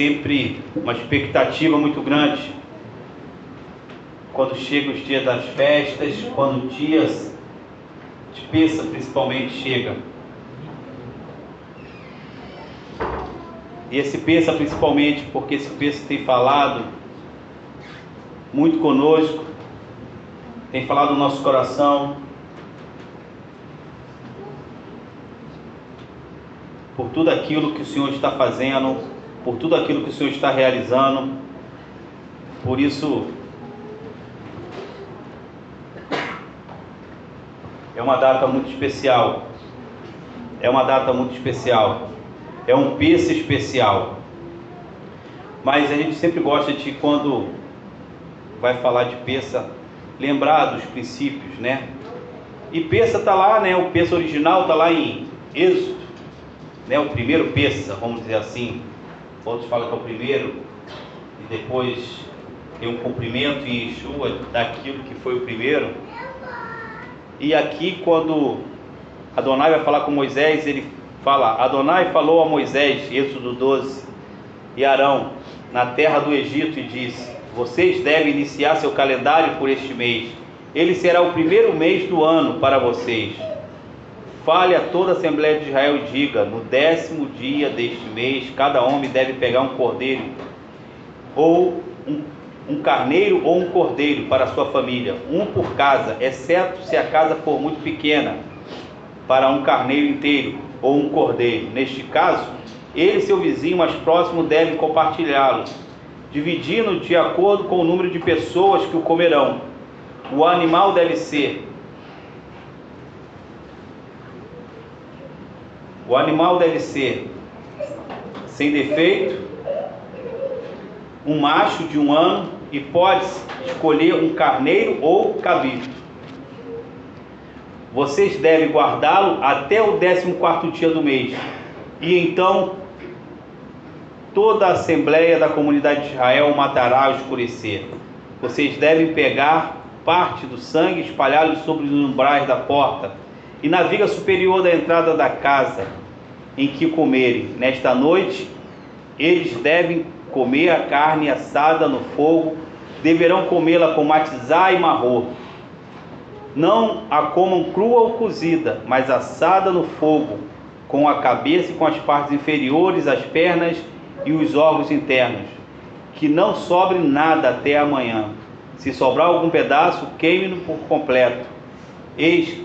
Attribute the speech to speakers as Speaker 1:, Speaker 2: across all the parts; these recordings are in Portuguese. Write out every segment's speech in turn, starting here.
Speaker 1: sempre uma expectativa muito grande. Quando chegam os dias das festas, quando dias de peça principalmente chega. E esse peça principalmente porque esse peça tem falado muito conosco, tem falado no nosso coração, por tudo aquilo que o Senhor está fazendo, por tudo aquilo que o Senhor está realizando. Por isso, é uma data muito especial. É uma data muito especial. É um peça especial. Mas a gente sempre gosta de, quando vai falar de peça, lembrar dos princípios, né? E peça está lá, né? O peça original está lá em Êxodo né, o primeiro peça, vamos dizer assim. Outros falam que é o primeiro, e depois tem um cumprimento em Yeshua daquilo que foi o primeiro. E aqui, quando Adonai vai falar com Moisés, ele fala: Adonai falou a Moisés, Êxodo 12, e Arão, na terra do Egito, e disse: Vocês devem iniciar seu calendário por este mês. Ele será o primeiro mês do ano para vocês. Fale a toda a Assembleia de Israel e diga: no décimo dia deste mês, cada homem deve pegar um cordeiro, ou um, um carneiro ou um cordeiro para sua família, um por casa, exceto se a casa for muito pequena, para um carneiro inteiro ou um cordeiro. Neste caso, ele e seu vizinho mais próximo devem compartilhá-lo, dividindo de acordo com o número de pessoas que o comerão. O animal deve ser O animal deve ser sem defeito, um macho de um ano e pode escolher um carneiro ou cabrito. Vocês devem guardá-lo até o 14 dia do mês. E então toda a assembleia da comunidade de Israel matará ao escurecer. Vocês devem pegar parte do sangue e espalhá-lo sobre os umbrais da porta e na viga superior da entrada da casa em que comerem. Nesta noite, eles devem comer a carne assada no fogo, deverão comê-la com matizá e marrô. Não a comam crua ou cozida, mas assada no fogo, com a cabeça e com as partes inferiores, as pernas e os órgãos internos. Que não sobre nada até amanhã. Se sobrar algum pedaço, queime-no por completo. Eis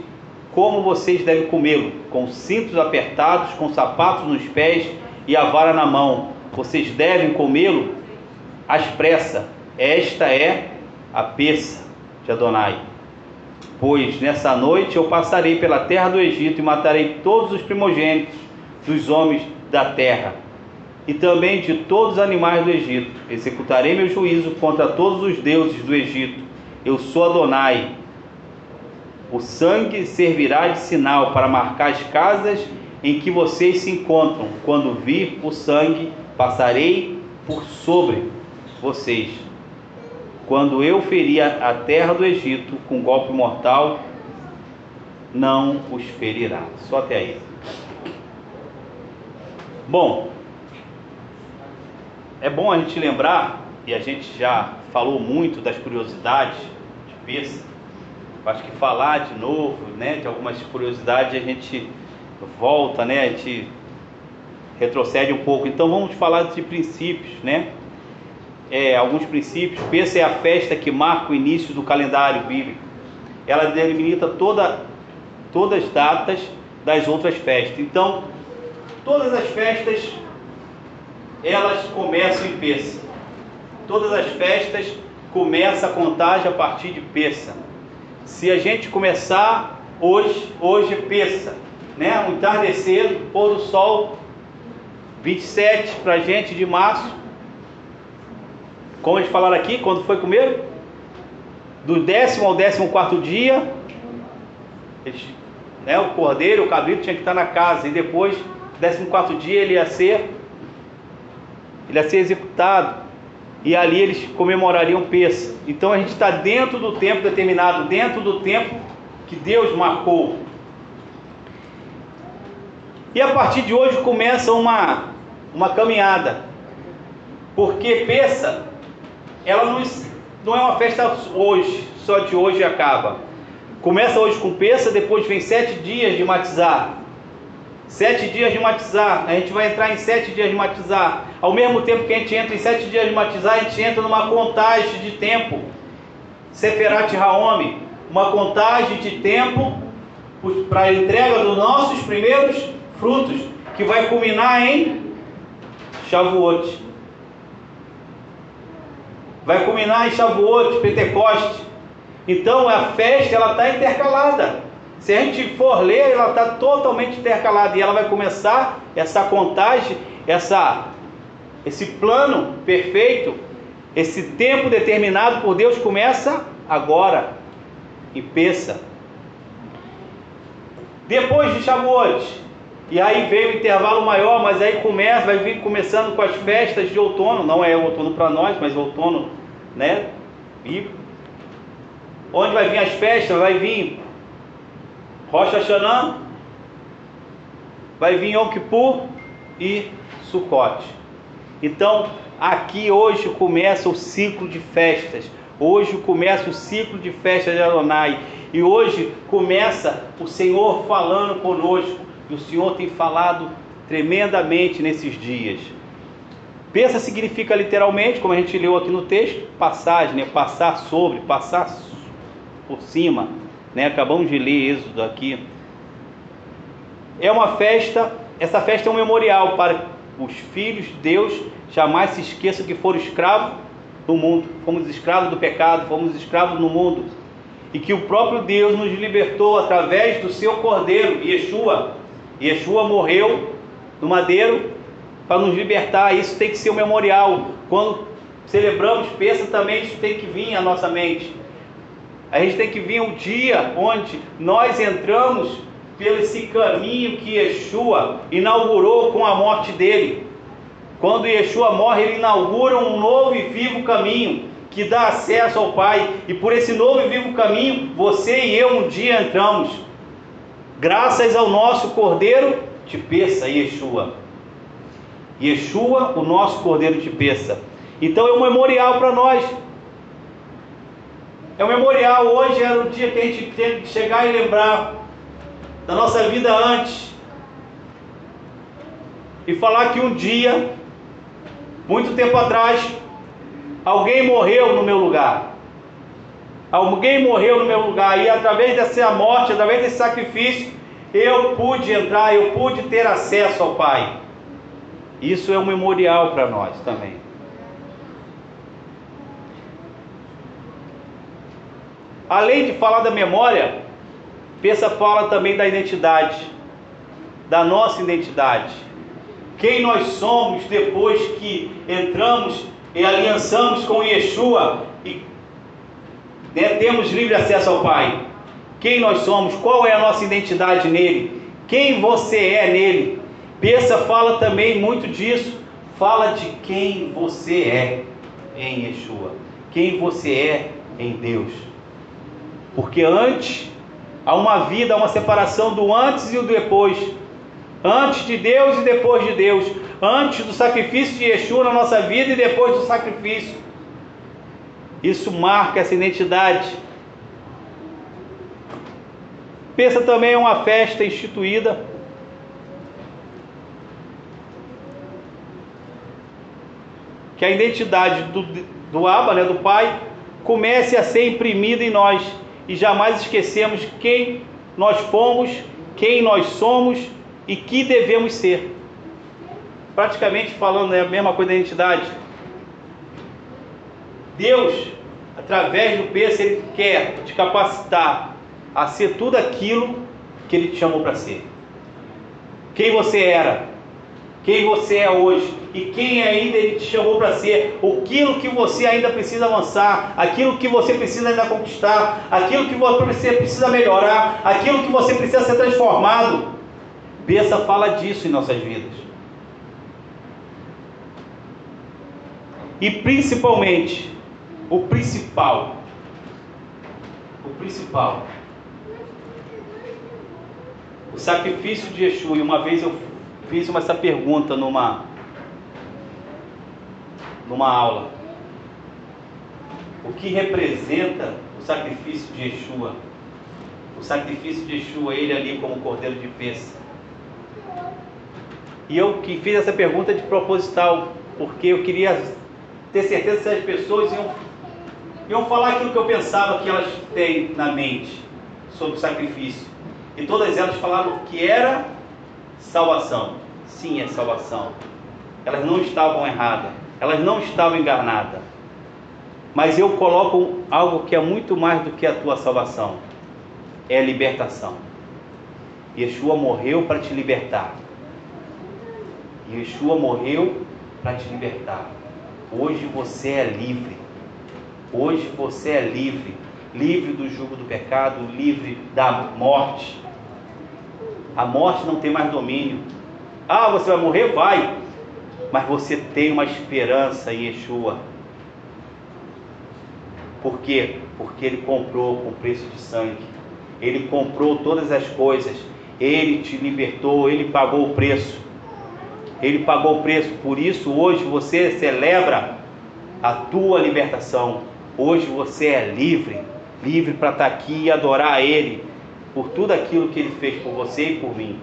Speaker 1: como vocês devem comê-lo, com cintos apertados, com sapatos nos pés e a vara na mão. Vocês devem comê-lo às pressas. Esta é a peça de Adonai. Pois nessa noite eu passarei pela terra do Egito e matarei todos os primogênitos dos homens da terra e também de todos os animais do Egito. Executarei meu juízo contra todos os deuses do Egito. Eu sou Adonai, o sangue servirá de sinal para marcar as casas em que vocês se encontram. Quando vir o sangue, passarei por sobre vocês. Quando eu ferir a terra do Egito com golpe mortal, não os ferirá. Só até aí. Bom, é bom a gente lembrar, e a gente já falou muito das curiosidades de Pêssego, acho que falar de novo, né, de algumas curiosidades, a gente volta, né, a gente retrocede um pouco. Então vamos falar de princípios, né? É, alguns princípios. Pensa é a festa que marca o início do calendário bíblico. Ela delimita toda, todas as datas das outras festas. Então, todas as festas elas começam em Peça. Todas as festas começam a contagem a partir de Peça se a gente começar hoje, hoje peça, né? Um entardecer, pôr do sol, 27 para gente de março. Como eles falaram aqui, quando foi comer? Do décimo ao décimo quarto dia, eles, né, o cordeiro, o cabrito tinha que estar na casa, e depois, décimo quarto dia, ele ia ser, ele ia ser executado e ali eles comemorariam Peça. Então a gente está dentro do tempo determinado, dentro do tempo que Deus marcou. E a partir de hoje começa uma, uma caminhada. Porque Peça, ela não, não é uma festa hoje, só de hoje acaba. Começa hoje com Peça, depois vem sete dias de matizar. Sete dias de matizar, a gente vai entrar em sete dias de matizar. Ao mesmo tempo que a gente entra em sete dias de matizar, a gente entra numa contagem de tempo. Seferat Raome, uma contagem de tempo para a entrega dos nossos primeiros frutos, que vai culminar em Shavuot. Vai culminar em Shavuot, Pentecoste. Então a festa ela está intercalada. Se a gente for ler, ela está totalmente intercalada e ela vai começar essa contagem, essa, esse plano perfeito, esse tempo determinado por Deus começa agora e Peça. Depois de Shavuot, e aí veio o intervalo maior, mas aí começa, vai vir começando com as festas de outono, não é outono para nós, mas outono, né? E onde vai vir as festas? Vai vir Rocha Hashanah, vai vir Yom Kippur e Sukkot. Então, aqui hoje começa o ciclo de festas. Hoje começa o ciclo de festas de Adonai. E hoje começa o Senhor falando conosco. E o Senhor tem falado tremendamente nesses dias. Pensa significa literalmente, como a gente leu aqui no texto, passagem, né? passar sobre, passar por cima. Né? Acabamos de ler Êxodo aqui. É uma festa, essa festa é um memorial para os filhos de Deus jamais se esqueçam que foram escravos do mundo, fomos escravos do pecado, fomos escravos no mundo, e que o próprio Deus nos libertou através do seu cordeiro, Yeshua. Yeshua morreu no madeiro para nos libertar. Isso tem que ser um memorial. Quando celebramos pensa também, isso tem que vir à nossa mente. A gente tem que vir um dia onde nós entramos pelo esse caminho que Yeshua inaugurou com a morte dele. Quando Yeshua morre, ele inaugura um novo e vivo caminho que dá acesso ao Pai. E por esse novo e vivo caminho, você e eu um dia entramos. Graças ao nosso Cordeiro de Peça, Yeshua. Yeshua, o nosso Cordeiro de Peça. Então é um memorial para nós. É um memorial. Hoje era o dia que a gente tem que chegar e lembrar da nossa vida antes. E falar que um dia muito tempo atrás, alguém morreu no meu lugar. Alguém morreu no meu lugar e através dessa morte, através desse sacrifício, eu pude entrar, eu pude ter acesso ao Pai. Isso é um memorial para nós também. Além de falar da memória, Pensa fala também da identidade, da nossa identidade quem nós somos depois que entramos e aliançamos com Yeshua e né, temos livre acesso ao Pai. Quem nós somos, qual é a nossa identidade nele, quem você é nele. Pensa fala também muito disso, fala de quem você é em Yeshua, quem você é em Deus. Porque antes há uma vida, há uma separação do antes e do depois antes de Deus e depois de Deus, antes do sacrifício de Yeshua na nossa vida e depois do sacrifício. Isso marca essa identidade. Pensa também em uma festa instituída. Que a identidade do, do Abba, né, do Pai, comece a ser imprimida em nós e jamais esquecemos quem nós fomos, quem nós somos e que devemos ser. Praticamente falando é a mesma coisa da identidade. Deus, através do peso, Ele quer te capacitar a ser tudo aquilo que Ele te chamou para ser. Quem você era, quem você é hoje e quem ainda Ele te chamou para ser, aquilo que você ainda precisa avançar, aquilo que você precisa ainda conquistar, aquilo que você precisa melhorar, aquilo que você precisa ser transformado. Bessa fala disso em nossas vidas. E principalmente, o principal, o principal, o sacrifício de Yeshua. E uma vez eu fiz uma, essa pergunta numa numa aula o que representa o sacrifício de Yeshua. O sacrifício de Yeshua, ele ali como cordeiro de peça. E eu que fiz essa pergunta de proposital, porque eu queria ter certeza se as pessoas iam, iam falar aquilo que eu pensava que elas têm na mente sobre o sacrifício. E todas elas falaram que era salvação. Sim, é salvação. Elas não estavam erradas, elas não estavam enganadas. Mas eu coloco algo que é muito mais do que a tua salvação: é a libertação. Yeshua morreu para te libertar. Yeshua morreu para te libertar. Hoje você é livre. Hoje você é livre. Livre do jugo do pecado, livre da morte. A morte não tem mais domínio. Ah, você vai morrer? Vai. Mas você tem uma esperança em Yeshua por quê? Porque ele comprou com preço de sangue. Ele comprou todas as coisas. Ele te libertou, ele pagou o preço. Ele pagou o preço. Por isso hoje você celebra a tua libertação. Hoje você é livre, livre para estar tá aqui e adorar a ele por tudo aquilo que ele fez por você e por mim.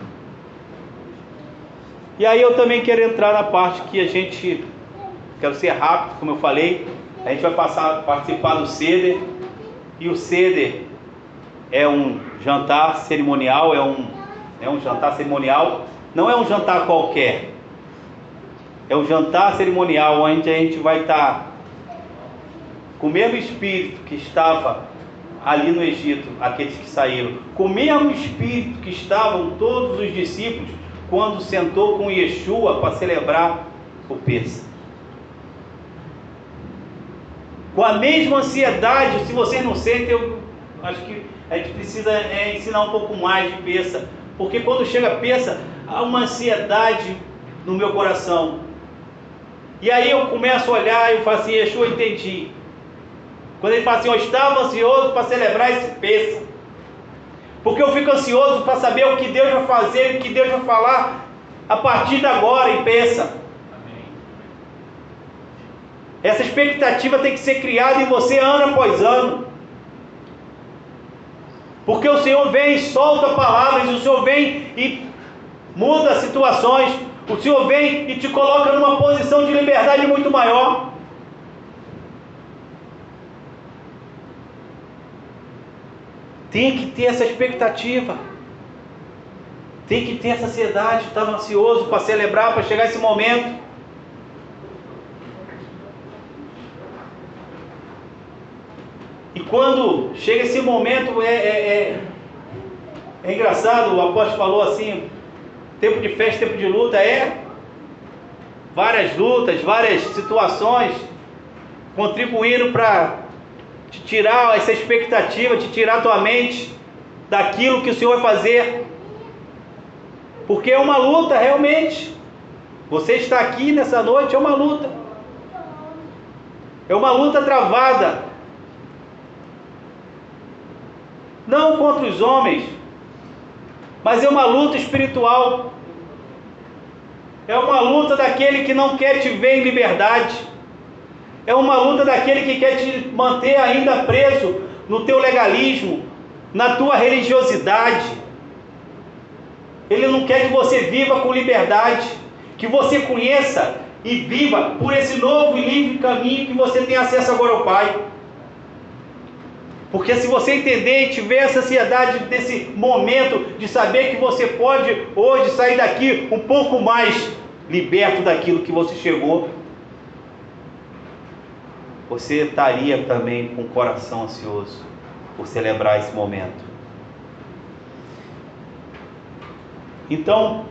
Speaker 1: E aí eu também quero entrar na parte que a gente quero ser rápido, como eu falei, a gente vai passar, participar do ceder e o ceder é um jantar cerimonial, é um, é um jantar cerimonial, não é um jantar qualquer, é um jantar cerimonial onde a gente vai estar com o mesmo espírito que estava ali no Egito, aqueles que saíram, com o mesmo espírito que estavam todos os discípulos quando sentou com Yeshua para celebrar o Pêssego com a mesma ansiedade, se vocês não sentem, eu acho que a gente precisa é, ensinar um pouco mais de peça, porque quando chega peça, há uma ansiedade no meu coração. E aí eu começo a olhar e eu falo assim, Yeshua, entendi. Quando ele fala assim, eu estava ansioso para celebrar esse peça. Porque eu fico ansioso para saber o que Deus vai fazer, o que Deus vai falar a partir de agora em peça. Essa expectativa tem que ser criada em você ano após ano. Porque o Senhor vem e solta palavras, o Senhor vem e muda situações, o Senhor vem e te coloca numa posição de liberdade muito maior. Tem que ter essa expectativa. Tem que ter essa ansiedade, estava ansioso para celebrar, para chegar esse momento. E quando chega esse momento, é, é, é, é engraçado, o apóstolo falou assim: tempo de festa, tempo de luta, é várias lutas, várias situações contribuindo para te tirar essa expectativa, te tirar tua mente daquilo que o Senhor vai fazer. Porque é uma luta realmente. Você está aqui nessa noite, é uma luta. É uma luta travada. não contra os homens, mas é uma luta espiritual. É uma luta daquele que não quer te ver em liberdade. É uma luta daquele que quer te manter ainda preso no teu legalismo, na tua religiosidade. Ele não quer que você viva com liberdade, que você conheça e viva por esse novo e livre caminho que você tem acesso agora ao Pai. Porque se você entender e tiver essa ansiedade desse momento de saber que você pode hoje sair daqui um pouco mais liberto daquilo que você chegou, você estaria também com o coração ansioso por celebrar esse momento. Então,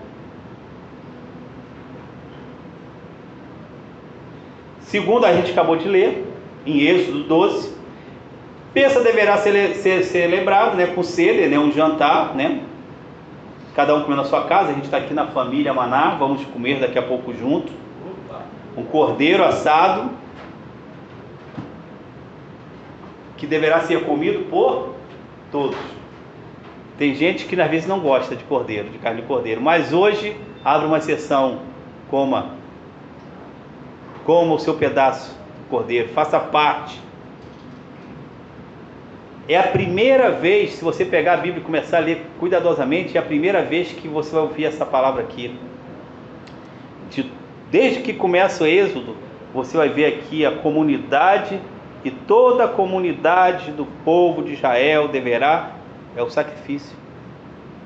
Speaker 1: segundo a gente acabou de ler, em Êxodo 12, Peça deverá ser, ser celebrado né, com ceder, né, um jantar, né? Cada um comendo na sua casa. A gente está aqui na família Maná, vamos comer daqui a pouco junto. Um cordeiro assado que deverá ser comido por todos. Tem gente que às vezes não gosta de cordeiro, de carne de cordeiro, mas hoje abre uma exceção, coma. Coma o seu pedaço do cordeiro, faça parte. É a primeira vez, se você pegar a Bíblia e começar a ler cuidadosamente, é a primeira vez que você vai ouvir essa palavra aqui. Desde que começa o Êxodo, você vai ver aqui a comunidade e toda a comunidade do povo de Israel deverá é o sacrifício.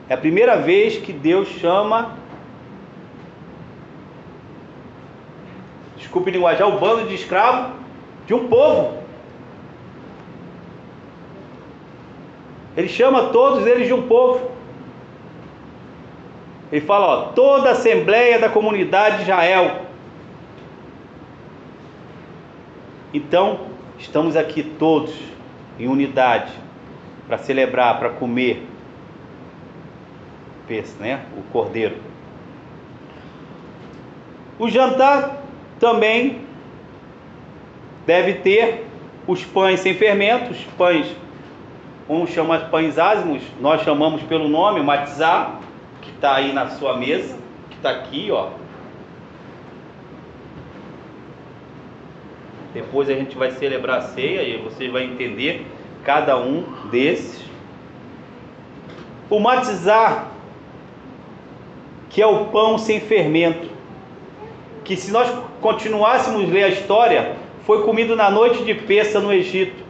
Speaker 1: É a primeira vez que Deus chama desculpe linguajar, o bando de escravo de um povo. Ele chama todos eles de um povo. Ele fala, ó, toda a assembleia da comunidade de Israel. Então, estamos aqui todos em unidade para celebrar, para comer né? O cordeiro. O jantar também deve ter os pães sem fermento, os pães, um chama pães ázimos, nós chamamos pelo nome, matizar, que está aí na sua mesa, que está aqui, ó. Depois a gente vai celebrar a ceia e você vai entender cada um desses. O matizar, que é o pão sem fermento, que se nós continuássemos a ler a história, foi comido na noite de Peça no Egito.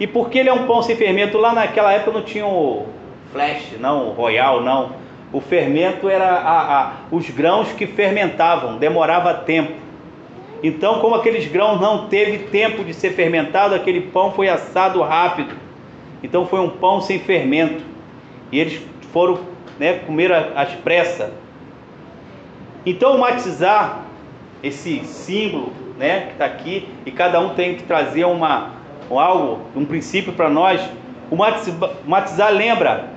Speaker 1: E porque ele é um pão sem fermento, lá naquela época não tinha o flash, não, o royal, não. O fermento era a, a, os grãos que fermentavam, demorava tempo. Então, como aqueles grãos não teve tempo de ser fermentado, aquele pão foi assado rápido. Então foi um pão sem fermento. E eles foram né, comer às pressas. Então, matizar esse símbolo, né, que está aqui, e cada um tem que trazer uma, um algo, um princípio para nós. O matizar lembra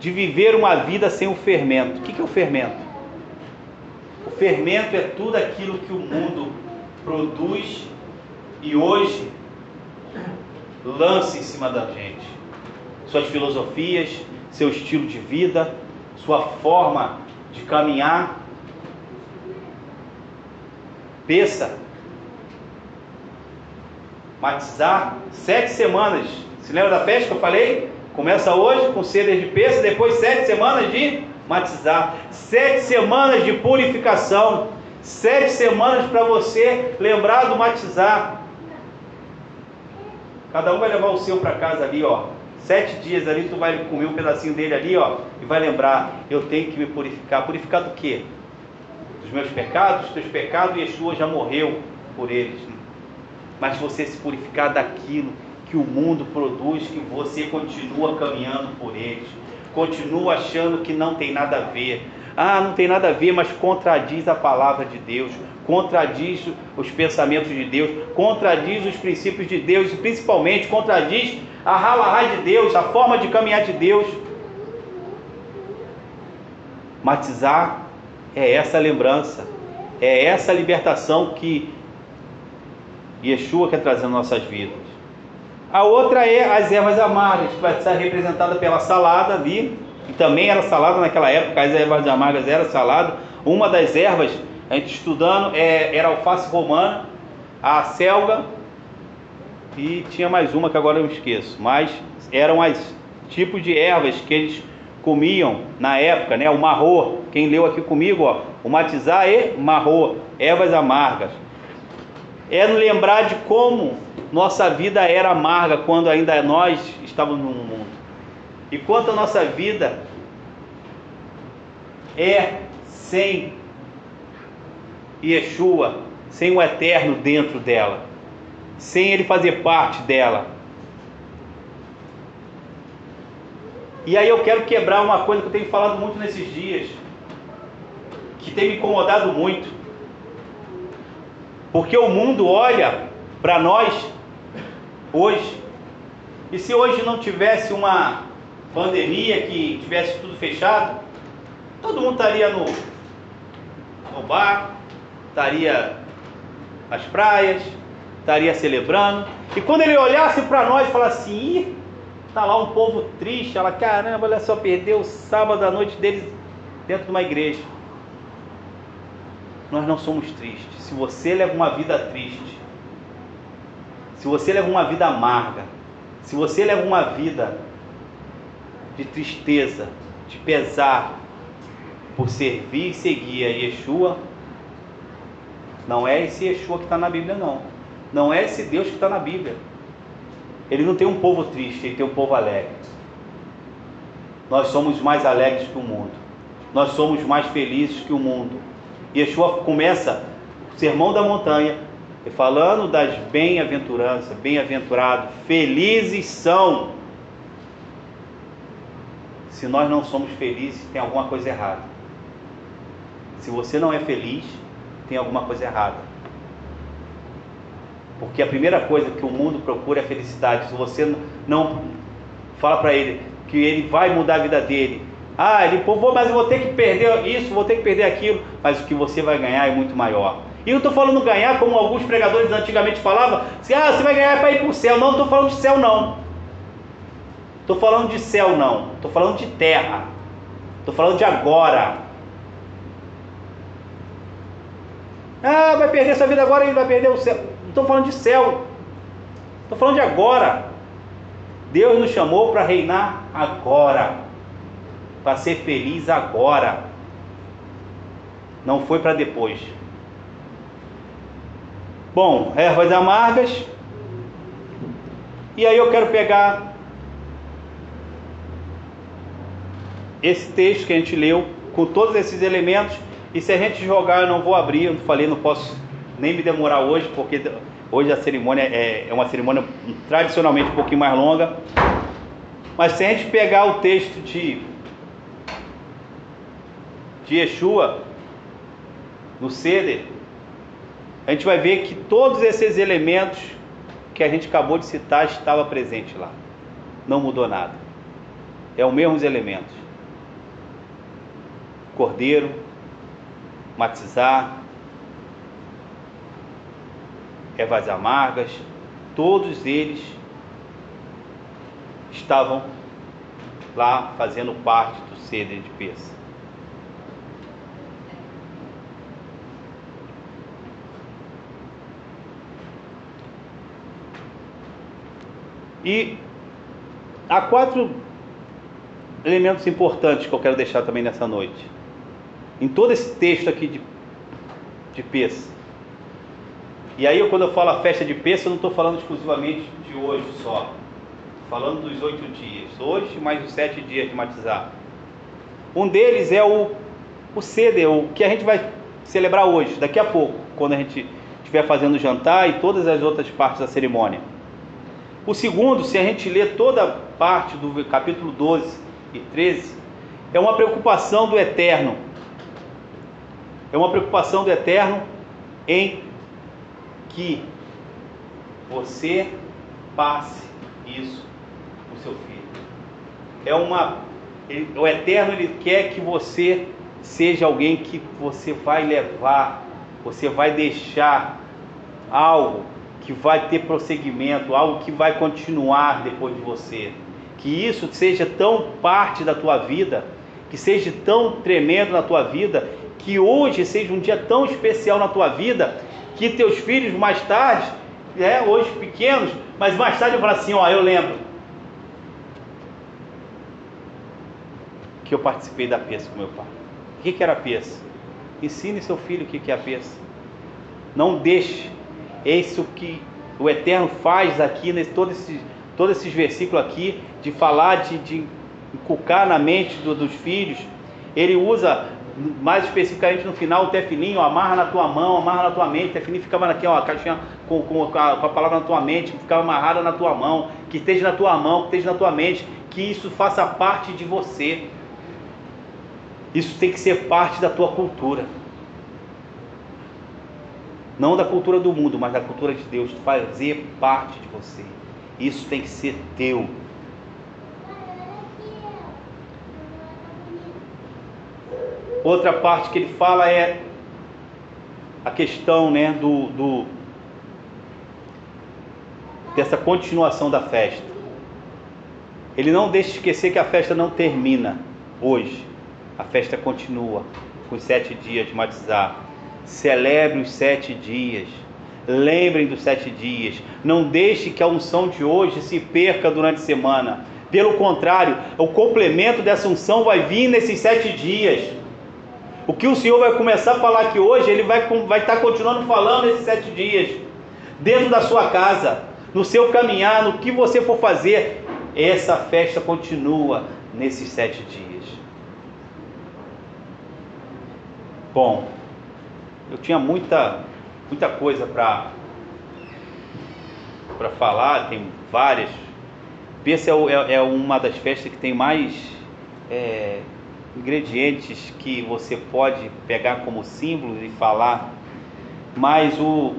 Speaker 1: de viver uma vida sem o fermento. O que é o fermento? Fermento é tudo aquilo que o mundo produz e hoje lança em cima da gente. Suas filosofias, seu estilo de vida, sua forma de caminhar peça, matizar, sete semanas. Se lembra da peste que eu falei? Começa hoje com ceder de peça, depois sete semanas de matizar, sete semanas de purificação, sete semanas para você lembrar do matizar. Cada um vai levar o seu para casa ali, ó. Sete dias ali, tu vai comer um pedacinho dele ali, ó, e vai lembrar, eu tenho que me purificar. Purificar do quê? dos meus pecados, dos teus pecados, Yeshua já morreu por eles. Mas você se purificar daquilo que o mundo produz, que você continua caminhando por eles, continua achando que não tem nada a ver. Ah, não tem nada a ver, mas contradiz a palavra de Deus, contradiz os pensamentos de Deus, contradiz os princípios de Deus e principalmente contradiz a halahá de Deus, a forma de caminhar de Deus. Matizar é essa lembrança, é essa libertação que Yeshua quer trazer nas nossas vidas. A outra é as ervas amargas, que vai estar representada pela salada ali, e também era salada naquela época, as ervas amargas eram salada. Uma das ervas, a gente estudando, é, era alface romana, a selga, e tinha mais uma que agora eu esqueço, mas eram as tipos de ervas que eles comiam na época, né? O marrô, quem leu aqui comigo, ó, o matizar e marrô, ervas amargas. É lembrar de como nossa vida era amarga quando ainda nós estávamos no mundo. E quanto a nossa vida é sem Yeshua, sem o eterno dentro dela, sem ele fazer parte dela. E aí eu quero quebrar uma coisa que eu tenho falado muito nesses dias, que tem me incomodado muito. Porque o mundo olha para nós hoje, e se hoje não tivesse uma pandemia que tivesse tudo fechado, todo mundo estaria no, no bar, estaria nas praias, estaria celebrando. E quando ele olhasse para nós e falasse assim, Tá lá um povo triste, ela, caramba, olha só, perdeu o sábado à noite deles dentro de uma igreja. Nós não somos tristes. Se você leva uma vida triste, se você leva uma vida amarga, se você leva uma vida de tristeza, de pesar, por servir e seguir a Yeshua, não é esse Yeshua que está na Bíblia, não. Não é esse Deus que está na Bíblia. Ele não tem um povo triste, ele tem um povo alegre. Nós somos mais alegres que o mundo. Nós somos mais felizes que o mundo. Yeshua começa o sermão da montanha falando das bem-aventuranças, bem-aventurado, felizes são. Se nós não somos felizes, tem alguma coisa errada. Se você não é feliz, tem alguma coisa errada. Porque a primeira coisa que o mundo procura é felicidade. Se você não fala para ele que ele vai mudar a vida dele, ah, ele, pô, mas eu vou ter que perder isso, vou ter que perder aquilo, mas o que você vai ganhar é muito maior. E eu estou falando ganhar como alguns pregadores antigamente falavam, assim, ah, você vai ganhar para ir para o céu. Não, estou falando de céu não. Estou falando de céu não. Estou falando de terra. Estou falando de agora. Ah, vai perder sua vida agora e vai perder o céu. Não estou falando de céu. Estou falando de agora. Deus nos chamou para reinar agora. Para ser feliz agora. Não foi para depois. Bom, ervas amargas. E aí eu quero pegar esse texto que a gente leu, com todos esses elementos, e se a gente jogar, eu não vou abrir, eu falei, não posso nem me demorar hoje, porque hoje a cerimônia é, é uma cerimônia tradicionalmente um pouquinho mais longa. Mas se a gente pegar o texto de, de Yeshua, no Seder, a gente vai ver que todos esses elementos que a gente acabou de citar estava presente lá. Não mudou nada. É os mesmos elementos. Cordeiro, matizar, ervas amargas, todos eles estavam lá fazendo parte do ceder de peça. E há quatro elementos importantes que eu quero deixar também nessa noite. Em todo esse texto aqui de, de Peça. E aí, quando eu falo a festa de Peça, eu não estou falando exclusivamente de hoje só. Falando dos oito dias. Hoje, mais os sete dias de matizar. Um deles é o, o ceder, o que a gente vai celebrar hoje, daqui a pouco, quando a gente estiver fazendo o jantar e todas as outras partes da cerimônia. O segundo, se a gente ler toda a parte do capítulo 12 e 13, é uma preocupação do eterno. É uma preocupação do eterno em que você passe isso para o seu filho. É uma o eterno ele quer que você seja alguém que você vai levar, você vai deixar algo que vai ter prosseguimento, algo que vai continuar depois de você. Que isso seja tão parte da tua vida, que seja tão tremendo na tua vida, que hoje seja um dia tão especial na tua vida, que teus filhos mais tarde, é, hoje pequenos, mas mais tarde eu falo assim, ó, eu lembro que eu participei da peça com meu pai. O que, que era a peça? Ensine seu filho o que, que é a peça. Não deixe é isso que o Eterno faz aqui, nesse, todos, esses, todos esses versículos aqui, de falar, de, de inculcar na mente do, dos filhos. Ele usa mais especificamente no final, o tefilinho, amarra na tua mão, amarra na tua mente. O tefilinho ficava aqui, ó, a caixinha com, com, com, a, com, a, palavra na tua mente, ficava amarrada na tua mão, que esteja na tua mão, que esteja na tua mente, que isso faça parte de você. Isso tem que ser parte da tua cultura não da cultura do mundo, mas da cultura de Deus, fazer parte de você. Isso tem que ser teu. Outra parte que ele fala é a questão né, do, do dessa continuação da festa. Ele não deixa de esquecer que a festa não termina hoje. A festa continua com os sete dias de matizar Celebre os sete dias. Lembrem dos sete dias. Não deixe que a unção de hoje se perca durante a semana. Pelo contrário, o complemento dessa unção vai vir nesses sete dias. O que o Senhor vai começar a falar aqui hoje, Ele vai, vai estar continuando falando nesses sete dias. Dentro da sua casa, no seu caminhar, no que você for fazer, essa festa continua nesses sete dias. Bom, eu tinha muita, muita coisa para para falar, tem várias. Essa é, é, é, uma das festas que tem mais é, ingredientes que você pode pegar como símbolo e falar. Mas o,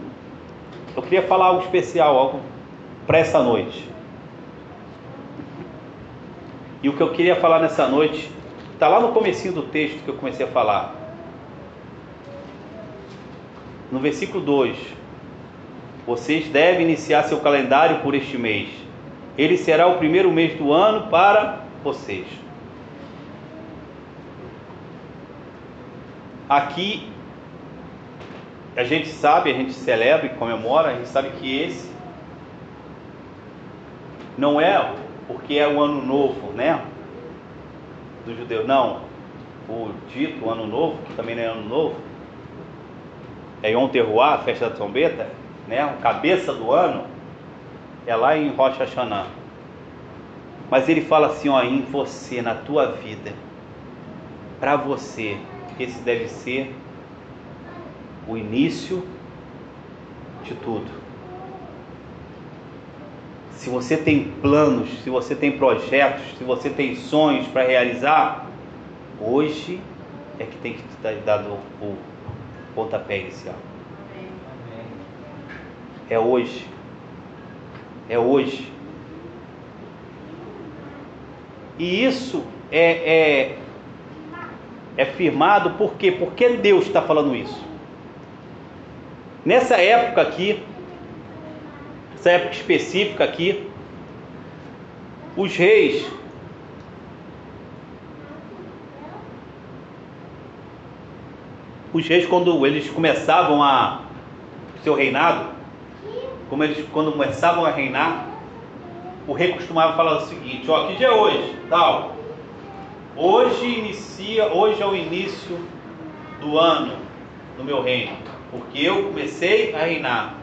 Speaker 1: eu queria falar algo especial, algo para essa noite. E o que eu queria falar nessa noite está lá no comecinho do texto que eu comecei a falar. No versículo 2: Vocês devem iniciar seu calendário por este mês. Ele será o primeiro mês do ano para vocês. Aqui a gente sabe, a gente celebra e comemora, a gente sabe que esse não é porque é o ano novo, né? Do judeu, não. O dito ano novo, que também não é ano novo, é Yom Teruah, a festa da trombeta, né? O cabeça do ano é lá em Rosh Hashanah. Mas ele fala assim, ó, em você, na tua vida, para você, esse deve ser o início de tudo. Se você tem planos, se você tem projetos, se você tem sonhos para realizar, hoje é que tem que te dar o pontapé inicial. É hoje. É hoje. E isso é, é, é firmado por quê? Porque Deus está falando isso. Nessa época aqui, essa época específica aqui, os reis os reis quando eles começavam a seu reinado, como eles quando começavam a reinar, o rei costumava falar o seguinte, ó, que dia é hoje? Tal. Hoje inicia, hoje é o início do ano no meu reino, porque eu comecei a reinar.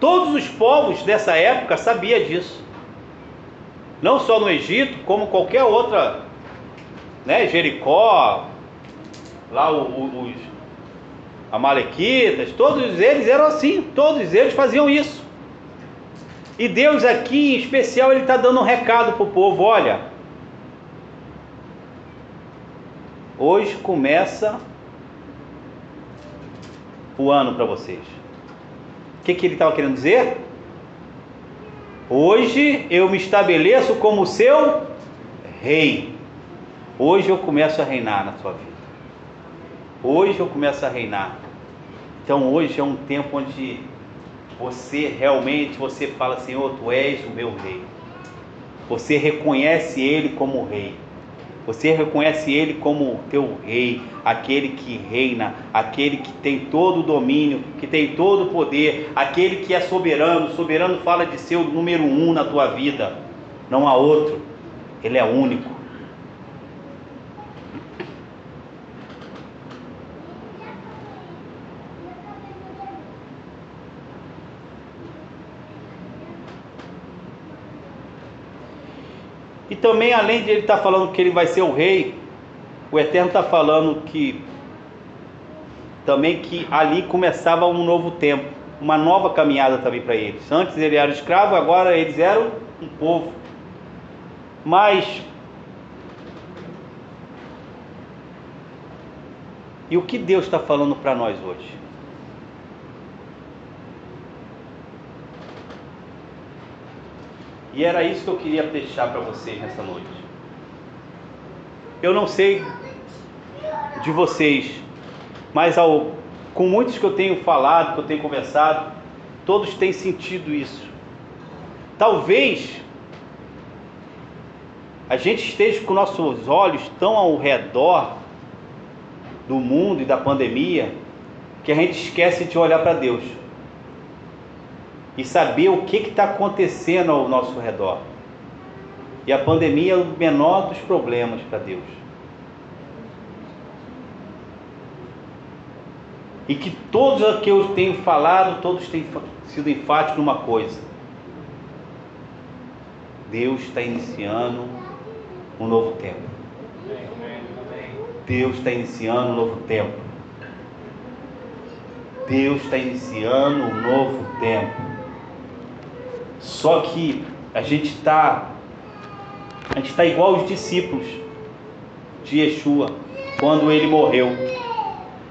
Speaker 1: Todos os povos dessa época sabiam disso. Não só no Egito, como qualquer outra, né, Jericó, lá o, o, os Amalequitas, todos eles eram assim, todos eles faziam isso. E Deus aqui, em especial, Ele está dando um recado para o povo: olha, hoje começa o ano para vocês. O que, que ele estava querendo dizer? Hoje eu me estabeleço como seu rei. Hoje eu começo a reinar na sua vida. Hoje eu começo a reinar. Então hoje é um tempo onde você realmente você fala, Senhor, tu és o meu rei. Você reconhece ele como rei. Você reconhece ele como teu rei, aquele que reina, aquele que tem todo o domínio, que tem todo o poder, aquele que é soberano. Soberano fala de ser o número um na tua vida, não há outro. Ele é único. Também, além de ele estar tá falando que ele vai ser o rei, o Eterno está falando que também que ali começava um novo tempo, uma nova caminhada também para eles. Antes ele era escravo, agora eles eram um povo. Mas e o que Deus está falando para nós hoje? E era isso que eu queria deixar para vocês nessa noite. Eu não sei de vocês, mas ao, com muitos que eu tenho falado, que eu tenho conversado, todos têm sentido isso. Talvez a gente esteja com nossos olhos tão ao redor do mundo e da pandemia que a gente esquece de olhar para Deus e saber o que está acontecendo ao nosso redor. E a pandemia é o menor dos problemas para Deus. E que todos os que eu tenho falado, todos têm sido enfáticos numa coisa. Deus está iniciando um novo tempo. Deus está iniciando um novo tempo. Deus está iniciando um novo tempo. Só que a gente está a gente está igual os discípulos de Yeshua quando ele morreu.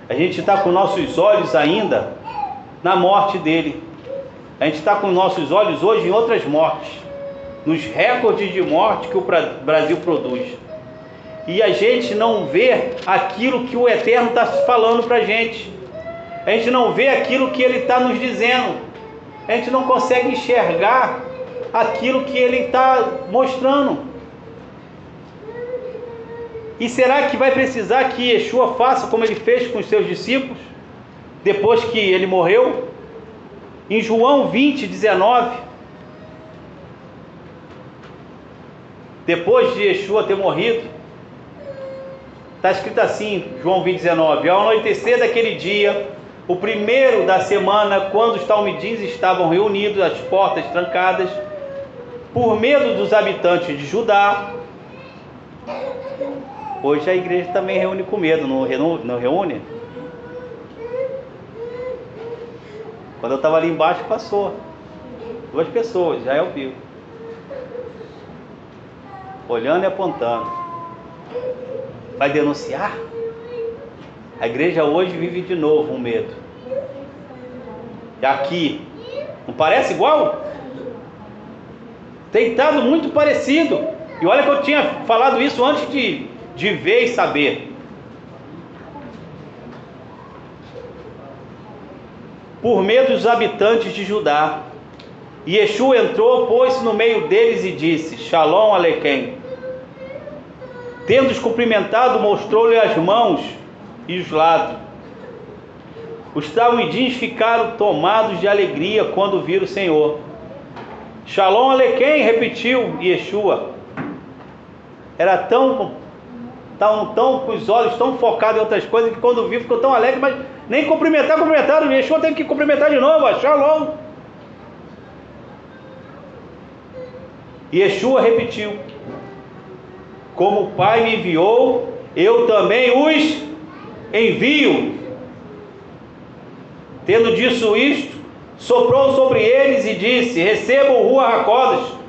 Speaker 1: A gente está com nossos olhos ainda na morte dele. A gente está com nossos olhos hoje em outras mortes, nos recordes de morte que o Brasil produz. E a gente não vê aquilo que o Eterno está falando para a gente. A gente não vê aquilo que ele está nos dizendo. A gente não consegue enxergar aquilo que ele está mostrando. E será que vai precisar que Yeshua faça como ele fez com os seus discípulos, depois que ele morreu? Em João 20, 19, depois de Yeshua ter morrido, está escrito assim, João 20, 19: Ao anoitecer daquele dia, o primeiro da semana, quando os talmidins estavam reunidos, as portas trancadas, por medo dos habitantes de Judá, Hoje a igreja também reúne com medo, não, reúne? Quando eu estava ali embaixo, passou. Duas pessoas, já é o vivo. Olhando e apontando. Vai denunciar? A igreja hoje vive de novo um medo. Aqui, não parece igual? Tem estado muito parecido. E olha que eu tinha falado isso antes de de ver e saber. Por medo dos habitantes de Judá. E Yeshua entrou, pôs-se no meio deles e disse: Shalom Alequem. Tendo-os cumprimentado, mostrou-lhe as mãos e os talmidins ficaram tomados de alegria quando viram o Senhor. Shalom Alequem, repetiu Yeshua. Era tão estavam tão com os olhos tão focados em outras coisas que quando viu ficou tão alegre, mas nem cumprimentar, cumprimentaram. Yeshua teve que cumprimentar de novo, shalom. Yeshua repetiu: Como o Pai me enviou, eu também os envio. Tendo dito isto, soprou sobre eles e disse: Recebam Rua Hakodas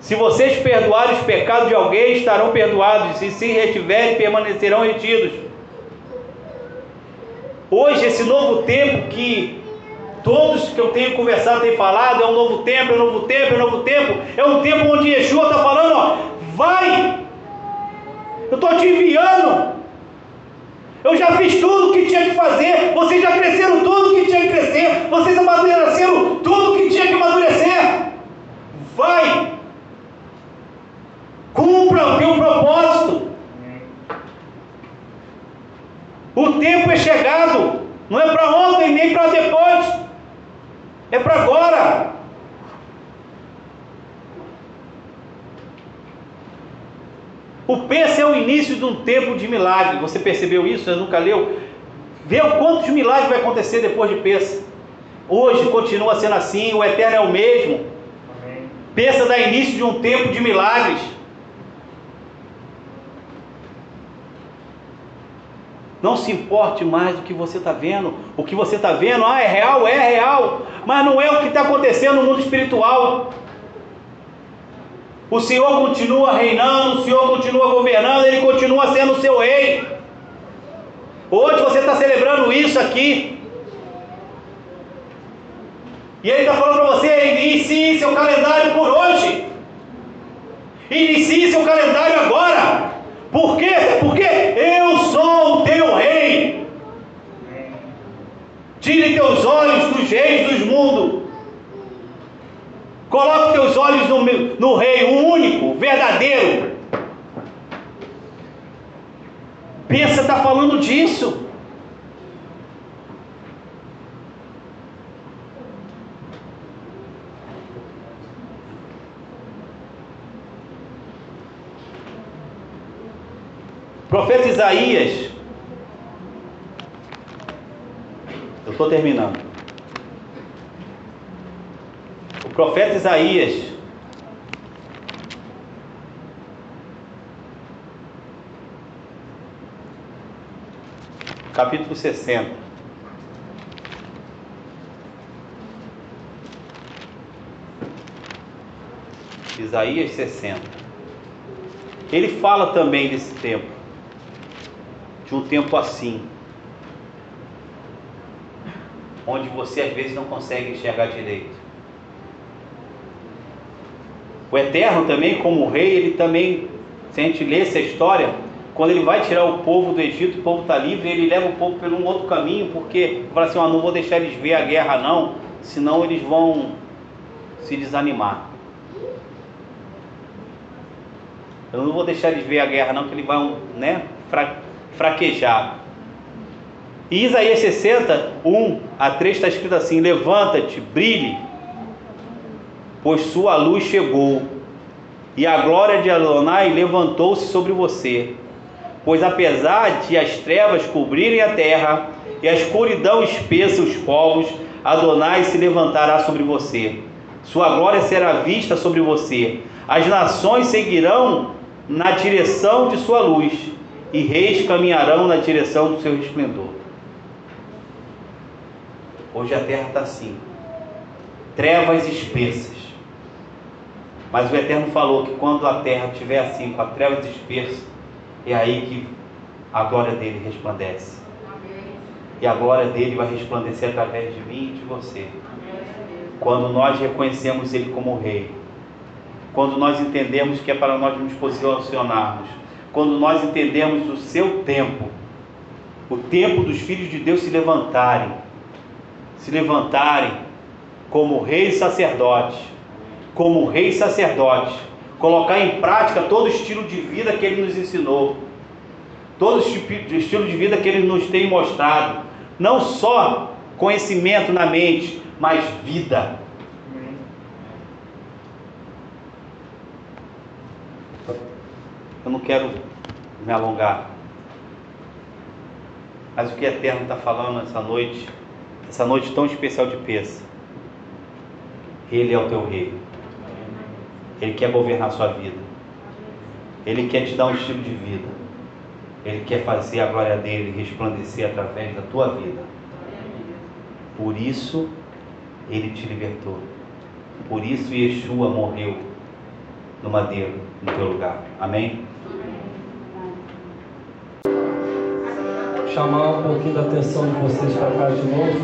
Speaker 1: se vocês perdoarem os pecados de alguém, estarão perdoados, e se retiverem, permanecerão retidos. Hoje, esse novo tempo que todos que eu tenho conversado têm falado, é um novo tempo, é um novo tempo, é um novo tempo, é um tempo onde Yeshua está falando, ó, vai, eu estou te enviando, eu já fiz tudo o que tinha que fazer, vocês já cresceram tudo o que tinha que crescer, vocês amadureceram tudo o que tinha que amadurecer, vai, Cumpra o teu propósito. O tempo é chegado. Não é para ontem nem para depois. É para agora. O Pensa é o início de um tempo de milagre. Você percebeu isso? Você nunca leu? Vê o quantos milagres vai acontecer depois de Pensa. Hoje continua sendo assim, o eterno é o mesmo. Pensa dá início de um tempo de milagres. Não se importe mais do que você está vendo. O que você está vendo, ah, é real, é real, mas não é o que está acontecendo no mundo espiritual. O Senhor continua reinando, o Senhor continua governando, Ele continua sendo o seu rei. Hoje você está celebrando isso aqui. E Ele está falando para você: inicie seu calendário por hoje. Inicie seu calendário agora. Por quê? Porque eu sou o teu rei. Tire teus olhos dos reis dos mundos. Coloque teus olhos no, no rei, o único, verdadeiro. Pensa está falando disso. Profeta Isaías, eu estou terminando. O profeta Isaías, capítulo 60. Isaías 60. Ele fala também desse tempo de um tempo assim, onde você às vezes não consegue enxergar direito. O Eterno também, como rei, ele também, se a gente lê essa história, quando ele vai tirar o povo do Egito, o povo está livre, ele leva o povo por um outro caminho, porque fala assim, oh, não vou deixar eles ver a guerra não, senão eles vão se desanimar. Eu não vou deixar eles ver a guerra não, que eles vão, né, fraquejar. E Isaías 60, 1 a 3 está escrito assim: Levanta-te, brilhe, pois sua luz chegou, e a glória de Adonai levantou-se sobre você. Pois apesar de as trevas cobrirem a terra e a escuridão espessa os povos, Adonai se levantará sobre você. Sua glória será vista sobre você. As nações seguirão na direção de sua luz e reis caminharão na direção do seu resplendor. Hoje a terra está assim, trevas espessas. Mas o Eterno falou que quando a terra estiver assim, com as trevas espessas, é aí que a glória dele resplandece. E a glória dele vai resplandecer através de mim e de você. Quando nós reconhecemos ele como rei. Quando nós entendemos que é para nós nos posicionarmos quando nós entendemos o seu tempo, o tempo dos filhos de Deus se levantarem, se levantarem como reis sacerdotes, como reis sacerdotes, colocar em prática todo o estilo de vida que ele nos ensinou, todo o estilo de vida que ele nos tem mostrado, não só conhecimento na mente, mas vida. Eu não quero me alongar. Mas o que Eterno está falando essa noite, essa noite tão especial de peça, Ele é o teu rei. Ele quer governar a sua vida. Ele quer te dar um estilo de vida. Ele quer fazer a glória dele resplandecer através da tua vida. Por isso, ele te libertou. Por isso, Yeshua morreu no madeiro, no teu lugar. Amém?
Speaker 2: chamar um pouquinho da atenção de vocês para cá de novo.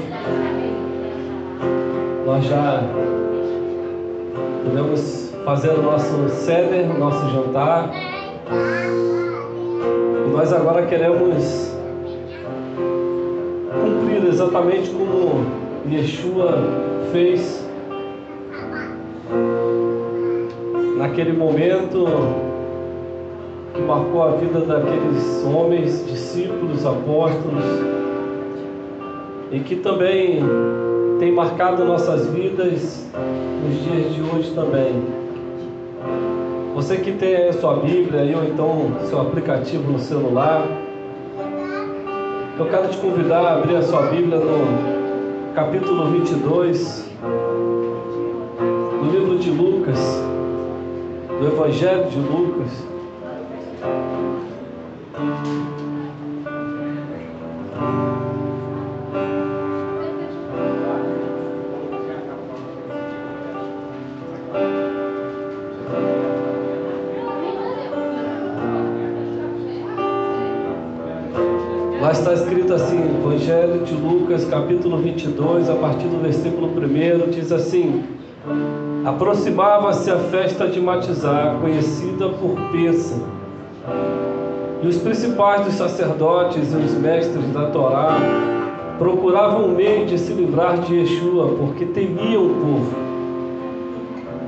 Speaker 2: Nós já podemos fazer o nosso ceder, nosso jantar. Nós agora queremos cumprir exatamente como Yeshua fez naquele momento que marcou a vida daqueles homens, discípulos, apóstolos, e que também tem marcado nossas vidas nos dias de hoje também. Você que tem a sua Bíblia ou então seu aplicativo no celular, eu quero te convidar a abrir a sua Bíblia no capítulo 22 do livro de Lucas, do Evangelho de Lucas. Escrito assim, Evangelho de Lucas, capítulo 22, a partir do versículo 1, diz assim: Aproximava-se a festa de Matizar, conhecida por Pêssego. E os principais dos sacerdotes e os mestres da Torá procuravam um meio de se livrar de Yeshua, porque temiam o povo.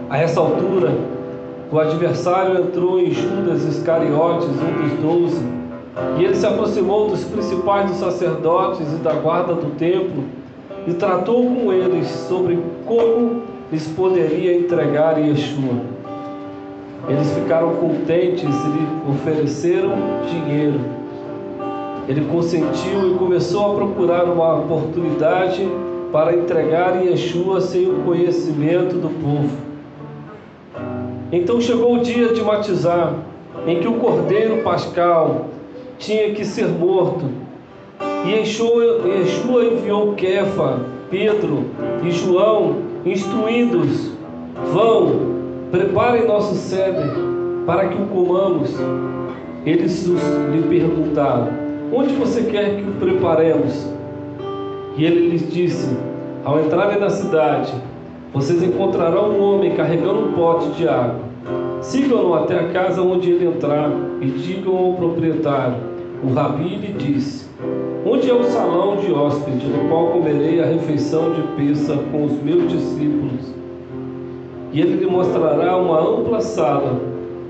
Speaker 2: A essa altura, o adversário entrou em Judas Iscariotes, um dos doze, E ele se aproximou dos principais dos sacerdotes e da guarda do templo e tratou com eles sobre como lhes poderia entregar Yeshua. Eles ficaram contentes e lhe ofereceram dinheiro. Ele consentiu e começou a procurar uma oportunidade para entregar Yeshua sem o conhecimento do povo. Então chegou o dia de matizar, em que o cordeiro pascal tinha que ser morto. E Yeshua, enviou Kefa, Pedro e João, instruindo-os: Vão, preparem nosso ceder para que o comamos. Eles lhe perguntaram: Onde você quer que o preparemos? E ele lhes disse: Ao entrarem na cidade, vocês encontrarão um homem carregando um pote de água. Sigam-no até a casa onde ele entrar e digam ao proprietário: O rabi lhe disse: Onde é o salão de hóspede, no qual comerei a refeição de peça com os meus discípulos? E ele lhe mostrará uma ampla sala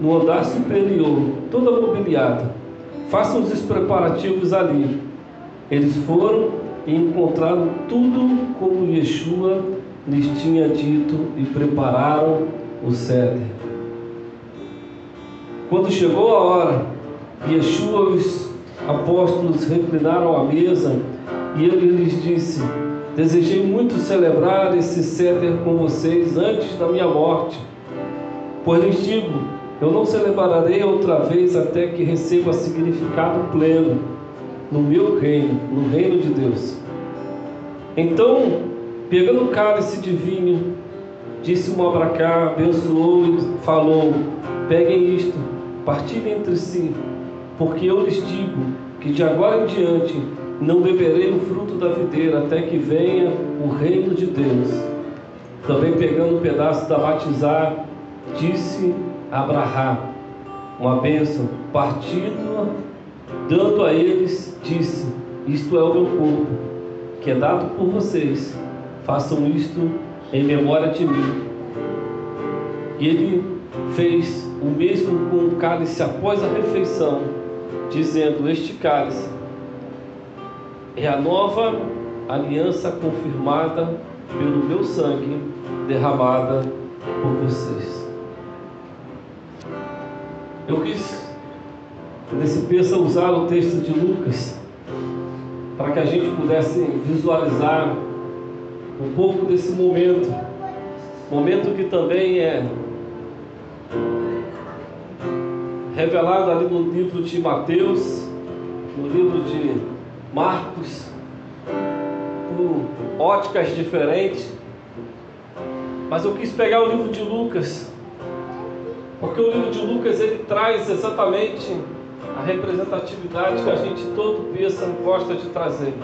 Speaker 2: no andar superior, toda mobiliada. Façam os preparativos ali. Eles foram e encontraram tudo como Yeshua lhes tinha dito e prepararam o ceder. Quando chegou a hora, Yeshua os apóstolos reclinaram à mesa e ele lhes disse: Desejei muito celebrar esse ceder com vocês antes da minha morte. Pois lhes digo, eu não celebrarei outra vez até que receba significado pleno no meu reino, no reino de Deus. Então, pegando o cálice de vinho, disse uma para cá, abençoou e falou: Peguem isto, partilhem entre si, porque eu lhes digo que de agora em diante não beberei o fruto da videira até que venha o reino de Deus. Também pegando um pedaço da batizar, disse Abraão, uma bênção, partindo, dando a eles, disse: Isto é o meu corpo, que é dado por vocês. Façam isto em memória de mim. E ele fez o mesmo com o cálice após a refeição, dizendo: Este cálice é a nova aliança confirmada pelo meu sangue derramada por vocês. Eu quis, nesse peça, usar o texto de Lucas para que a gente pudesse visualizar um pouco desse momento, momento que também é revelado ali no livro de Mateus, no livro de Marcos, com óticas diferentes. Mas eu quis pegar o livro de Lucas, porque o livro de Lucas ele traz exatamente a representatividade que a gente todo pensa gosta de trazer.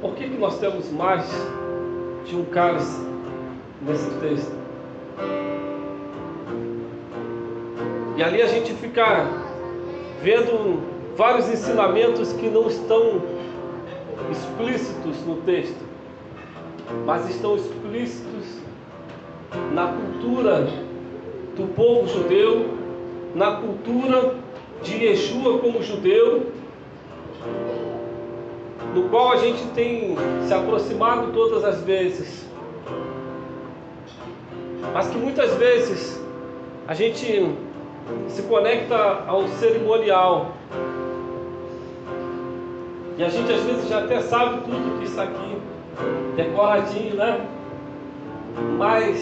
Speaker 2: Por que, que nós temos mais de um cálice nesse texto? E ali a gente fica vendo vários ensinamentos que não estão explícitos no texto, mas estão explícitos na cultura do povo judeu, na cultura de Yeshua como judeu, no qual a gente tem se aproximado todas as vezes, mas que muitas vezes a gente se conecta ao cerimonial. E a gente às vezes já até sabe tudo que está aqui, decoradinho, né? Mas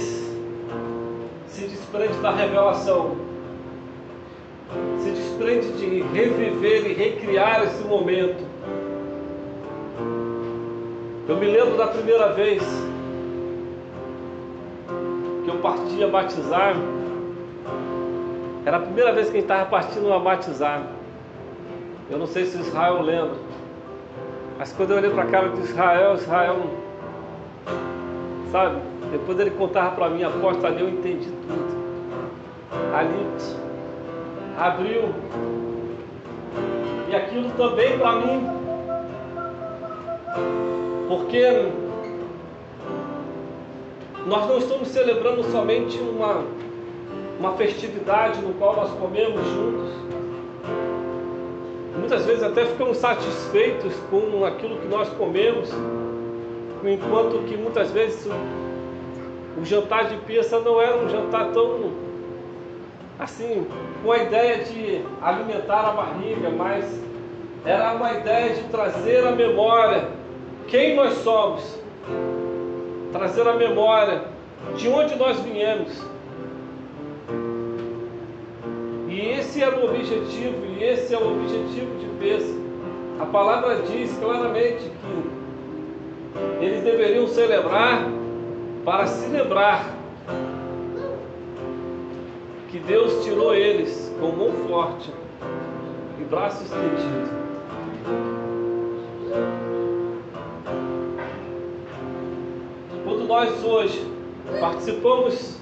Speaker 2: se desprende da revelação, se desprende de reviver e recriar esse momento. Eu me lembro da primeira vez que eu partia batizar. Era a primeira vez que a gente estava partindo a batizar. Eu não sei se Israel lembra. Mas quando eu olhei para a cara de Israel, Israel, sabe? Depois ele contava para mim aposta ali, eu entendi tudo. Ali abriu. E aquilo também para mim, porque nós não estamos celebrando somente uma, uma festividade no qual nós comemos juntos, Muitas vezes até ficamos satisfeitos com aquilo que nós comemos, enquanto que muitas vezes o, jantar de peça não era um jantar tão assim, com a ideia de alimentar a barriga, mas era uma ideia de trazer a memória quem nós somos, trazer a memória de onde nós viemos. E esse era o objetivo, e esse é o objetivo de Peça. A palavra diz claramente que eles deveriam celebrar para se lembrar que Deus tirou eles com mão forte e braço estendido. Quando nós hoje participamos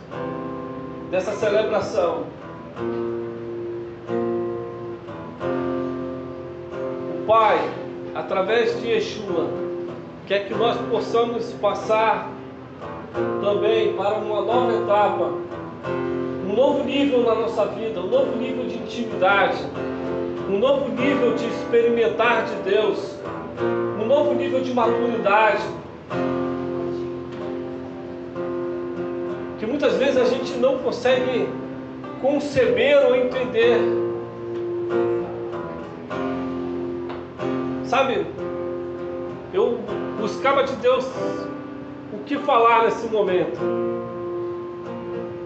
Speaker 2: dessa celebração, através de Yeshua, quer que nós possamos passar também para uma nova etapa, um novo nível na nossa vida, um novo nível de intimidade, um novo nível de experimentar de Deus, um novo nível de maturidade. Que muitas vezes a gente não consegue conceber ou entender. Sabe, eu buscava de Deus o que falar nesse momento.